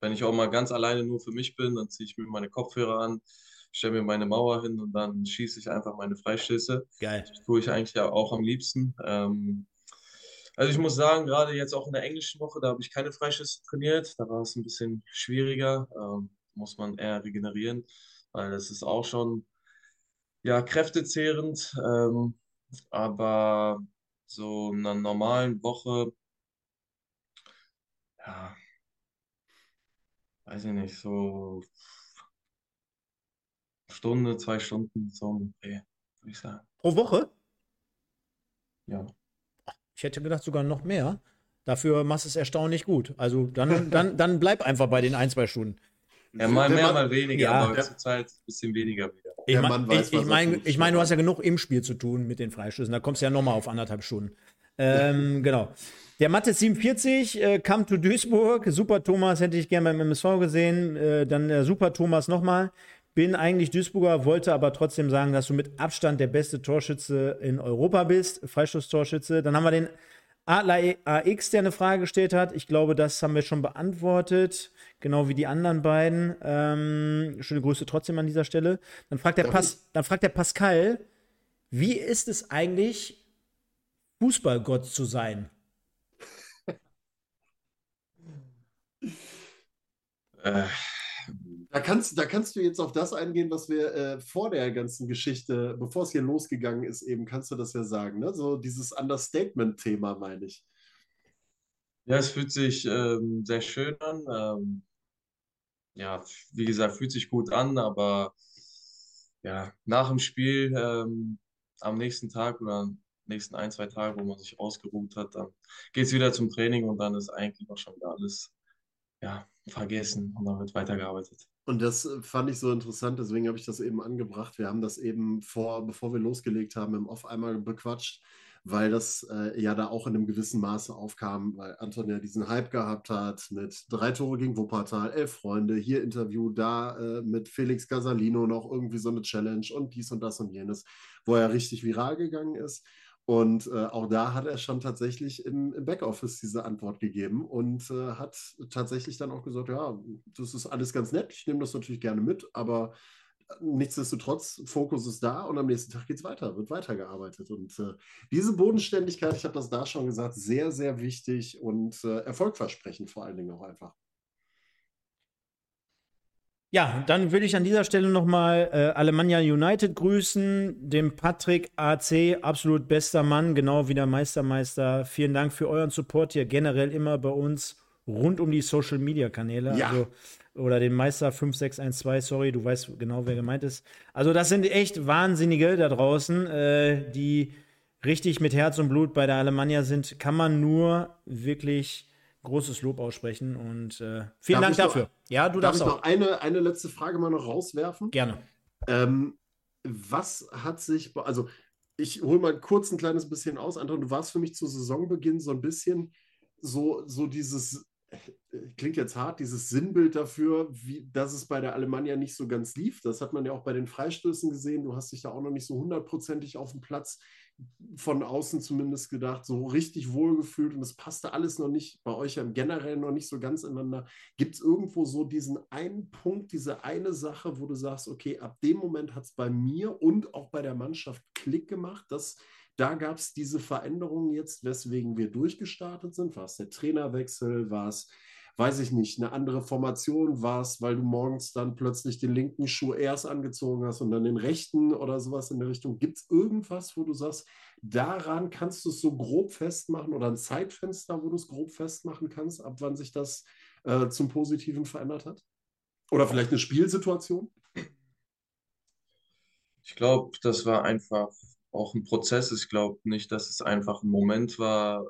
wenn ich auch mal ganz alleine nur für mich bin, dann ziehe ich mir meine Kopfhörer an, stelle mir meine Mauer hin und dann schieße ich einfach meine Freistöße. Geil. Das tue ich eigentlich ja auch am liebsten. Ähm, also ich muss sagen, gerade jetzt auch in der englischen Woche, da habe ich keine Freischüsse trainiert. Da war es ein bisschen schwieriger. Ähm, muss man eher regenerieren weil das ist auch schon ja, kräftezehrend. Ähm, aber so in einer normalen Woche, ja, weiß ich nicht, so Stunde, zwei Stunden, so würde ich sagen. Pro Woche? Ja. Ich hätte gedacht, sogar noch mehr. Dafür machst du es erstaunlich gut. Also dann, dann, dann bleib einfach bei den ein, zwei Stunden. Ja, mal mehr, Mann, mal weniger, ja. aber zur Zeit ein bisschen weniger wieder. Ich, mein, ich, ich meine, ich mein, du hast ja genug im Spiel zu tun mit den Freischüssen. Da kommst du ja nochmal auf anderthalb Stunden. Ähm, genau. Der Mathe 47 äh, kam zu Duisburg. Super Thomas hätte ich gerne beim MSV gesehen. Äh, dann der Super Thomas nochmal. Bin eigentlich Duisburger, wollte aber trotzdem sagen, dass du mit Abstand der beste Torschütze in Europa bist, Freistoßtorschütze. Dann haben wir den Adler AX, der eine Frage gestellt hat. Ich glaube, das haben wir schon beantwortet, genau wie die anderen beiden. Ähm, schöne Grüße trotzdem an dieser Stelle. Dann fragt der, Pas dann fragt der Pascal, wie ist es eigentlich, Fußballgott zu sein? äh, da kannst, da kannst du jetzt auf das eingehen, was wir äh, vor der ganzen Geschichte, bevor es hier losgegangen ist, eben, kannst du das ja sagen. Ne? So dieses Understatement-Thema, meine ich. Ja, es fühlt sich ähm, sehr schön an. Ähm, ja, wie gesagt, fühlt sich gut an, aber ja, nach dem Spiel, ähm, am nächsten Tag oder nächsten ein, zwei Tagen, wo man sich ausgeruht hat, dann geht es wieder zum Training und dann ist eigentlich auch schon wieder alles ja, vergessen und dann wird weitergearbeitet. Und das äh, fand ich so interessant, deswegen habe ich das eben angebracht. Wir haben das eben vor, bevor wir losgelegt haben, im Off einmal bequatscht, weil das äh, ja da auch in einem gewissen Maße aufkam, weil Anton ja diesen Hype gehabt hat mit drei Tore gegen Wuppertal, elf Freunde, hier Interview, da äh, mit Felix Gasalino noch irgendwie so eine Challenge und dies und das und jenes, wo er richtig viral gegangen ist. Und äh, auch da hat er schon tatsächlich im, im Backoffice diese Antwort gegeben und äh, hat tatsächlich dann auch gesagt, ja, das ist alles ganz nett, ich nehme das natürlich gerne mit, aber äh, nichtsdestotrotz, Fokus ist da und am nächsten Tag geht es weiter, wird weitergearbeitet. Und äh, diese Bodenständigkeit, ich habe das da schon gesagt, sehr, sehr wichtig und äh, erfolgversprechend vor allen Dingen auch einfach. Ja, dann würde ich an dieser Stelle nochmal äh, Alemannia United grüßen, dem Patrick AC, absolut bester Mann, genau wie der Meistermeister. Vielen Dank für euren Support hier generell immer bei uns rund um die Social Media Kanäle. Ja. Also, oder den Meister 5612, sorry, du weißt genau, wer gemeint ist. Also, das sind echt Wahnsinnige da draußen, äh, die richtig mit Herz und Blut bei der Alemannia sind. Kann man nur wirklich großes Lob aussprechen und äh, vielen darf Dank dafür. Noch, ja, du darfst darf ich auch. noch eine, eine letzte Frage mal noch rauswerfen? Gerne. Ähm, was hat sich, also ich hole mal kurz ein kleines bisschen aus, Anton, du warst für mich zu Saisonbeginn so ein bisschen so, so dieses, klingt jetzt hart, dieses Sinnbild dafür, wie, dass es bei der Alemannia nicht so ganz lief. Das hat man ja auch bei den Freistößen gesehen. Du hast dich da auch noch nicht so hundertprozentig auf dem Platz von außen zumindest gedacht, so richtig wohlgefühlt und es passte alles noch nicht bei euch ja generell noch nicht so ganz ineinander. Gibt es irgendwo so diesen einen Punkt, diese eine Sache, wo du sagst, okay, ab dem Moment hat es bei mir und auch bei der Mannschaft Klick gemacht, dass da gab es diese Veränderungen jetzt, weswegen wir durchgestartet sind. War es der Trainerwechsel? War es weiß ich nicht, eine andere Formation warst, weil du morgens dann plötzlich den linken Schuh erst angezogen hast und dann den rechten oder sowas in der Richtung. Gibt es irgendwas, wo du sagst, daran kannst du es so grob festmachen oder ein Zeitfenster, wo du es grob festmachen kannst, ab wann sich das äh, zum Positiven verändert hat? Oder vielleicht eine Spielsituation? Ich glaube, das war einfach auch ein Prozess. Ich glaube nicht, dass es einfach ein Moment war, äh,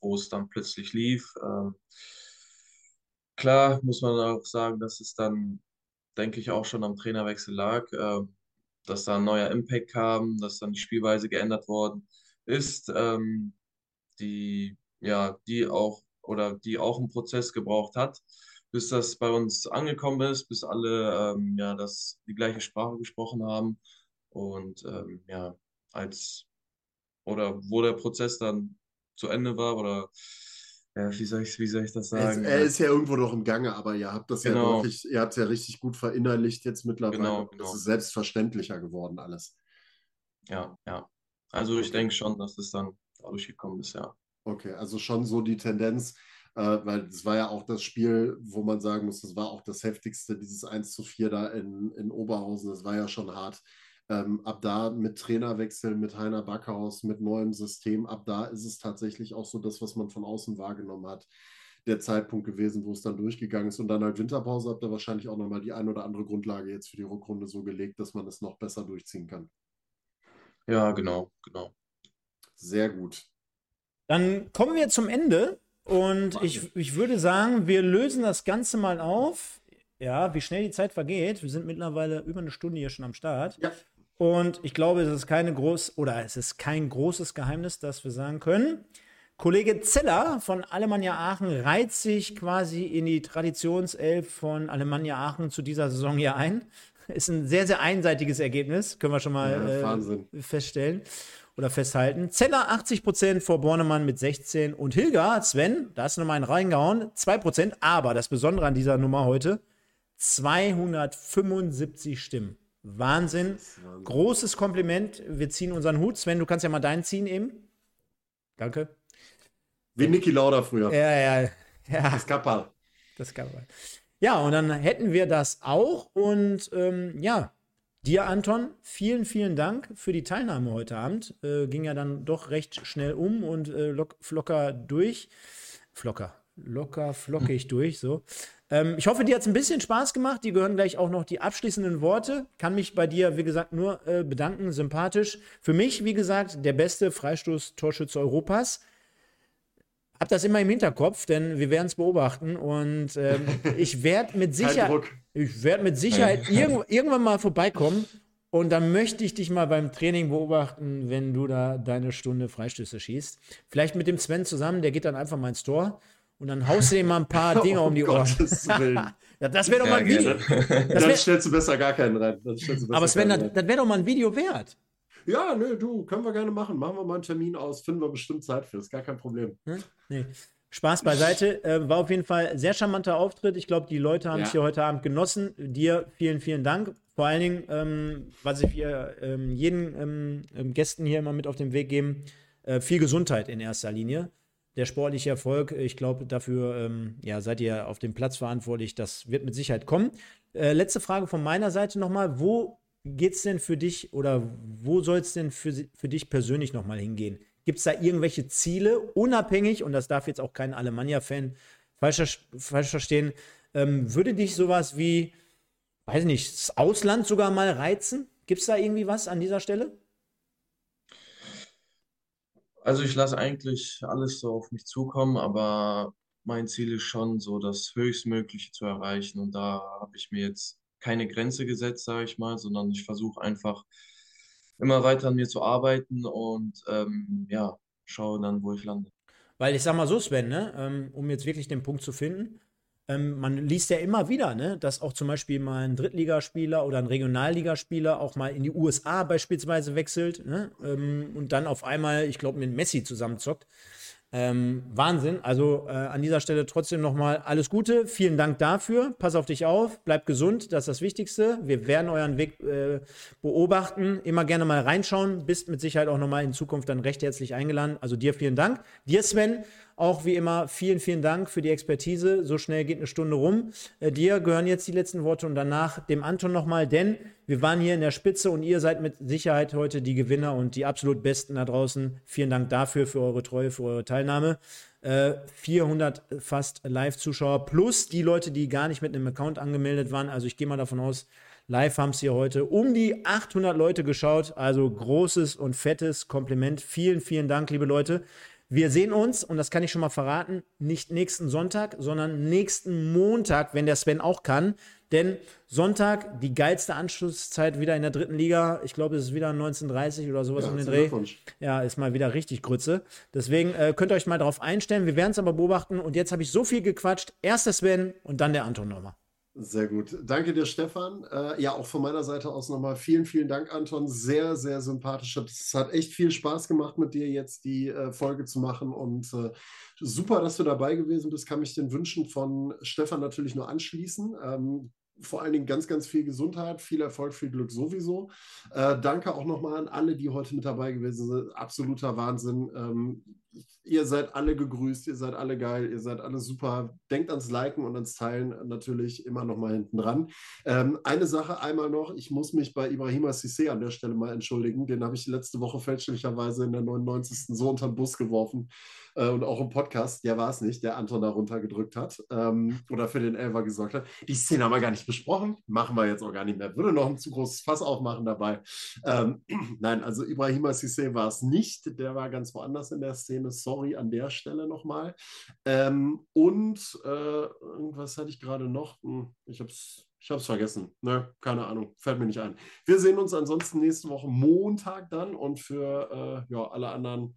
wo es dann plötzlich lief. Ähm, Klar muss man auch sagen, dass es dann, denke ich, auch schon am Trainerwechsel lag, äh, dass da ein neuer Impact kam, dass dann die Spielweise geändert worden ist, ähm, die ja, die auch oder die auch einen Prozess gebraucht hat, bis das bei uns angekommen ist, bis alle ähm, ja das die gleiche Sprache gesprochen haben. Und ähm, ja als oder wo der Prozess dann zu Ende war oder ja, wie soll ich, wie soll ich das sagen? Er, er ist ja irgendwo noch im Gange, aber ihr habt das genau. ja wirklich, ihr habt es ja richtig gut verinnerlicht jetzt mittlerweile. Genau, genau. Das ist selbstverständlicher geworden alles. Ja, ja. Also ich denke schon, dass es dann dadurch gekommen ist, ja. Okay, also schon so die Tendenz, äh, weil es war ja auch das Spiel, wo man sagen muss, das war auch das heftigste, dieses 1 zu 4 da in, in Oberhausen, das war ja schon hart. Ähm, ab da mit Trainerwechsel, mit Heiner Backhaus, mit neuem System, ab da ist es tatsächlich auch so das, was man von außen wahrgenommen hat, der Zeitpunkt gewesen, wo es dann durchgegangen ist. Und dann halt Winterpause habt ihr wahrscheinlich auch nochmal die ein oder andere Grundlage jetzt für die Rückrunde so gelegt, dass man es noch besser durchziehen kann. Ja, genau, genau. Sehr gut. Dann kommen wir zum Ende und ich, ich würde sagen, wir lösen das Ganze mal auf. Ja, wie schnell die Zeit vergeht. Wir sind mittlerweile über eine Stunde hier schon am Start. Ja. Und ich glaube, es ist keine groß oder es ist kein großes Geheimnis, dass wir sagen können. Kollege Zeller von Alemannia Aachen reiht sich quasi in die Traditionself von Alemannia Aachen zu dieser Saison hier ein. Ist ein sehr, sehr einseitiges Ergebnis, können wir schon mal ja, äh, feststellen oder festhalten. Zeller 80% vor Bornemann mit 16 und Hilger, Sven, da du nochmal einen reingehauen, 2%. Aber das Besondere an dieser Nummer heute, 275 Stimmen. Wahnsinn. Wahnsinn. Großes Kompliment. Wir ziehen unseren Hut. Sven, du kannst ja mal deinen ziehen eben. Danke. Wie Niki Lauda früher. Ja, ja, ja. Das Kappal. Das Kappal. Ja, und dann hätten wir das auch. Und ähm, ja, dir, Anton, vielen, vielen Dank für die Teilnahme heute Abend. Äh, ging ja dann doch recht schnell um und äh, lock, flocker durch. Flocker. Locker, flockig durch, so. Ähm, ich hoffe, dir hat es ein bisschen Spaß gemacht. Die gehören gleich auch noch die abschließenden Worte. Kann mich bei dir, wie gesagt, nur äh, bedanken. Sympathisch. Für mich, wie gesagt, der beste Freistoß-Torschütze Europas. Hab das immer im Hinterkopf, denn wir werden es beobachten und ähm, ich werde mit Sicherheit, ich werde mit Sicherheit irg irgendwann mal vorbeikommen und dann möchte ich dich mal beim Training beobachten, wenn du da deine Stunde Freistöße schießt. Vielleicht mit dem Sven zusammen, der geht dann einfach mal ins Tor und dann haust du ihm mal ein paar Dinge um die Ohren. ja, das wäre doch mal ein Video. dann stellst du besser gar keinen rein. Aber Sven, das, das wäre doch mal ein Video wert. Ja, nö, du, können wir gerne machen. Machen wir mal einen Termin aus, finden wir bestimmt Zeit für, ist gar kein Problem. Hm? Nee. Spaß beiseite. Äh, war auf jeden Fall ein sehr charmanter Auftritt. Ich glaube, die Leute haben es hier heute Abend genossen. Dir vielen, vielen Dank. Vor allen Dingen, ähm, was ich hier ähm, jeden ähm, ähm, Gästen hier immer mit auf den Weg geben, äh, viel Gesundheit in erster Linie der sportliche Erfolg, ich glaube, dafür ähm, ja, seid ihr auf dem Platz verantwortlich. Das wird mit Sicherheit kommen. Äh, letzte Frage von meiner Seite nochmal. Wo geht es denn für dich oder wo soll es denn für, für dich persönlich nochmal hingehen? Gibt es da irgendwelche Ziele, unabhängig, und das darf jetzt auch kein Alemannia-Fan falsch, falsch verstehen, ähm, würde dich sowas wie, weiß nicht, das Ausland sogar mal reizen? Gibt es da irgendwie was an dieser Stelle? Also ich lasse eigentlich alles so auf mich zukommen, aber mein Ziel ist schon so, das Höchstmögliche zu erreichen. Und da habe ich mir jetzt keine Grenze gesetzt, sage ich mal, sondern ich versuche einfach immer weiter an mir zu arbeiten und ähm, ja, schaue dann, wo ich lande. Weil ich sag mal so, Sven, ne, ähm, um jetzt wirklich den Punkt zu finden, ähm, man liest ja immer wieder, ne, dass auch zum Beispiel mal ein Drittligaspieler oder ein Regionalligaspieler auch mal in die USA beispielsweise wechselt ne, ähm, und dann auf einmal, ich glaube, mit Messi zusammenzockt. Ähm, Wahnsinn. Also äh, an dieser Stelle trotzdem nochmal alles Gute. Vielen Dank dafür. Pass auf dich auf. Bleib gesund. Das ist das Wichtigste. Wir werden euren Weg äh, beobachten. Immer gerne mal reinschauen. Bist mit Sicherheit auch nochmal in Zukunft dann recht herzlich eingeladen. Also dir vielen Dank. Dir, Sven, auch wie immer vielen, vielen Dank für die Expertise. So schnell geht eine Stunde rum. Äh, dir gehören jetzt die letzten Worte und danach dem Anton nochmal, denn wir waren hier in der Spitze und ihr seid mit Sicherheit heute die Gewinner und die absolut Besten da draußen. Vielen Dank dafür, für eure Treue, für eure Teilnahme. Äh, 400 fast Live-Zuschauer plus die Leute, die gar nicht mit einem Account angemeldet waren. Also ich gehe mal davon aus, Live haben es hier heute um die 800 Leute geschaut. Also großes und fettes Kompliment. Vielen, vielen Dank, liebe Leute. Wir sehen uns, und das kann ich schon mal verraten, nicht nächsten Sonntag, sondern nächsten Montag, wenn der Sven auch kann. Denn Sonntag, die geilste Anschlusszeit wieder in der dritten Liga. Ich glaube, es ist wieder 1930 oder sowas ja, um den Dreh. Ja, ist mal wieder richtig Grütze. Deswegen äh, könnt ihr euch mal darauf einstellen. Wir werden es aber beobachten. Und jetzt habe ich so viel gequatscht. Erst der Sven und dann der Anton nochmal. Sehr gut. Danke dir, Stefan. Äh, ja, auch von meiner Seite aus nochmal vielen, vielen Dank, Anton. Sehr, sehr sympathisch. Es hat echt viel Spaß gemacht, mit dir jetzt die äh, Folge zu machen. Und äh, super, dass du dabei gewesen bist. Kann mich den Wünschen von Stefan natürlich nur anschließen. Ähm, vor allen Dingen ganz, ganz viel Gesundheit, viel Erfolg, viel Glück sowieso. Äh, danke auch nochmal an alle, die heute mit dabei gewesen sind. Absoluter Wahnsinn. Ähm, ihr seid alle gegrüßt, ihr seid alle geil, ihr seid alle super. Denkt ans Liken und ans Teilen natürlich immer noch mal hinten dran. Ähm, eine Sache einmal noch, ich muss mich bei Ibrahima Sissé an der Stelle mal entschuldigen. Den habe ich letzte Woche fälschlicherweise in der 99. so unter den Bus geworfen äh, und auch im Podcast, der war es nicht, der Anton da runtergedrückt hat ähm, oder für den Elfer gesorgt hat. Die Szene haben wir gar nicht besprochen, machen wir jetzt auch gar nicht mehr. Würde noch ein zu großes Fass aufmachen dabei. Ähm, nein, also Ibrahima Sissé war es nicht, der war ganz woanders in der Szene. Sorry an der Stelle nochmal. Ähm, und äh, irgendwas hatte ich gerade noch. Hm, ich habe es ich habe es vergessen. Ne, keine Ahnung. Fällt mir nicht ein. Wir sehen uns ansonsten nächste Woche Montag dann und für äh, ja, alle anderen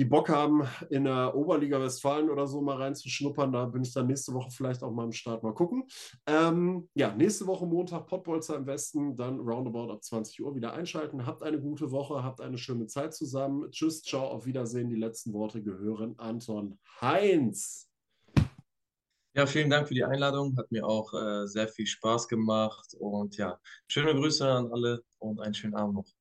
die Bock haben, in der Oberliga Westfalen oder so mal reinzuschnuppern, da bin ich dann nächste Woche vielleicht auch mal am Start. Mal gucken. Ähm, ja, nächste Woche Montag Pottbolzer im Westen, dann roundabout ab 20 Uhr wieder einschalten. Habt eine gute Woche, habt eine schöne Zeit zusammen. Tschüss, ciao, auf Wiedersehen. Die letzten Worte gehören Anton Heinz. Ja, vielen Dank für die Einladung. Hat mir auch äh, sehr viel Spaß gemacht. Und ja, schöne Grüße an alle und einen schönen Abend noch.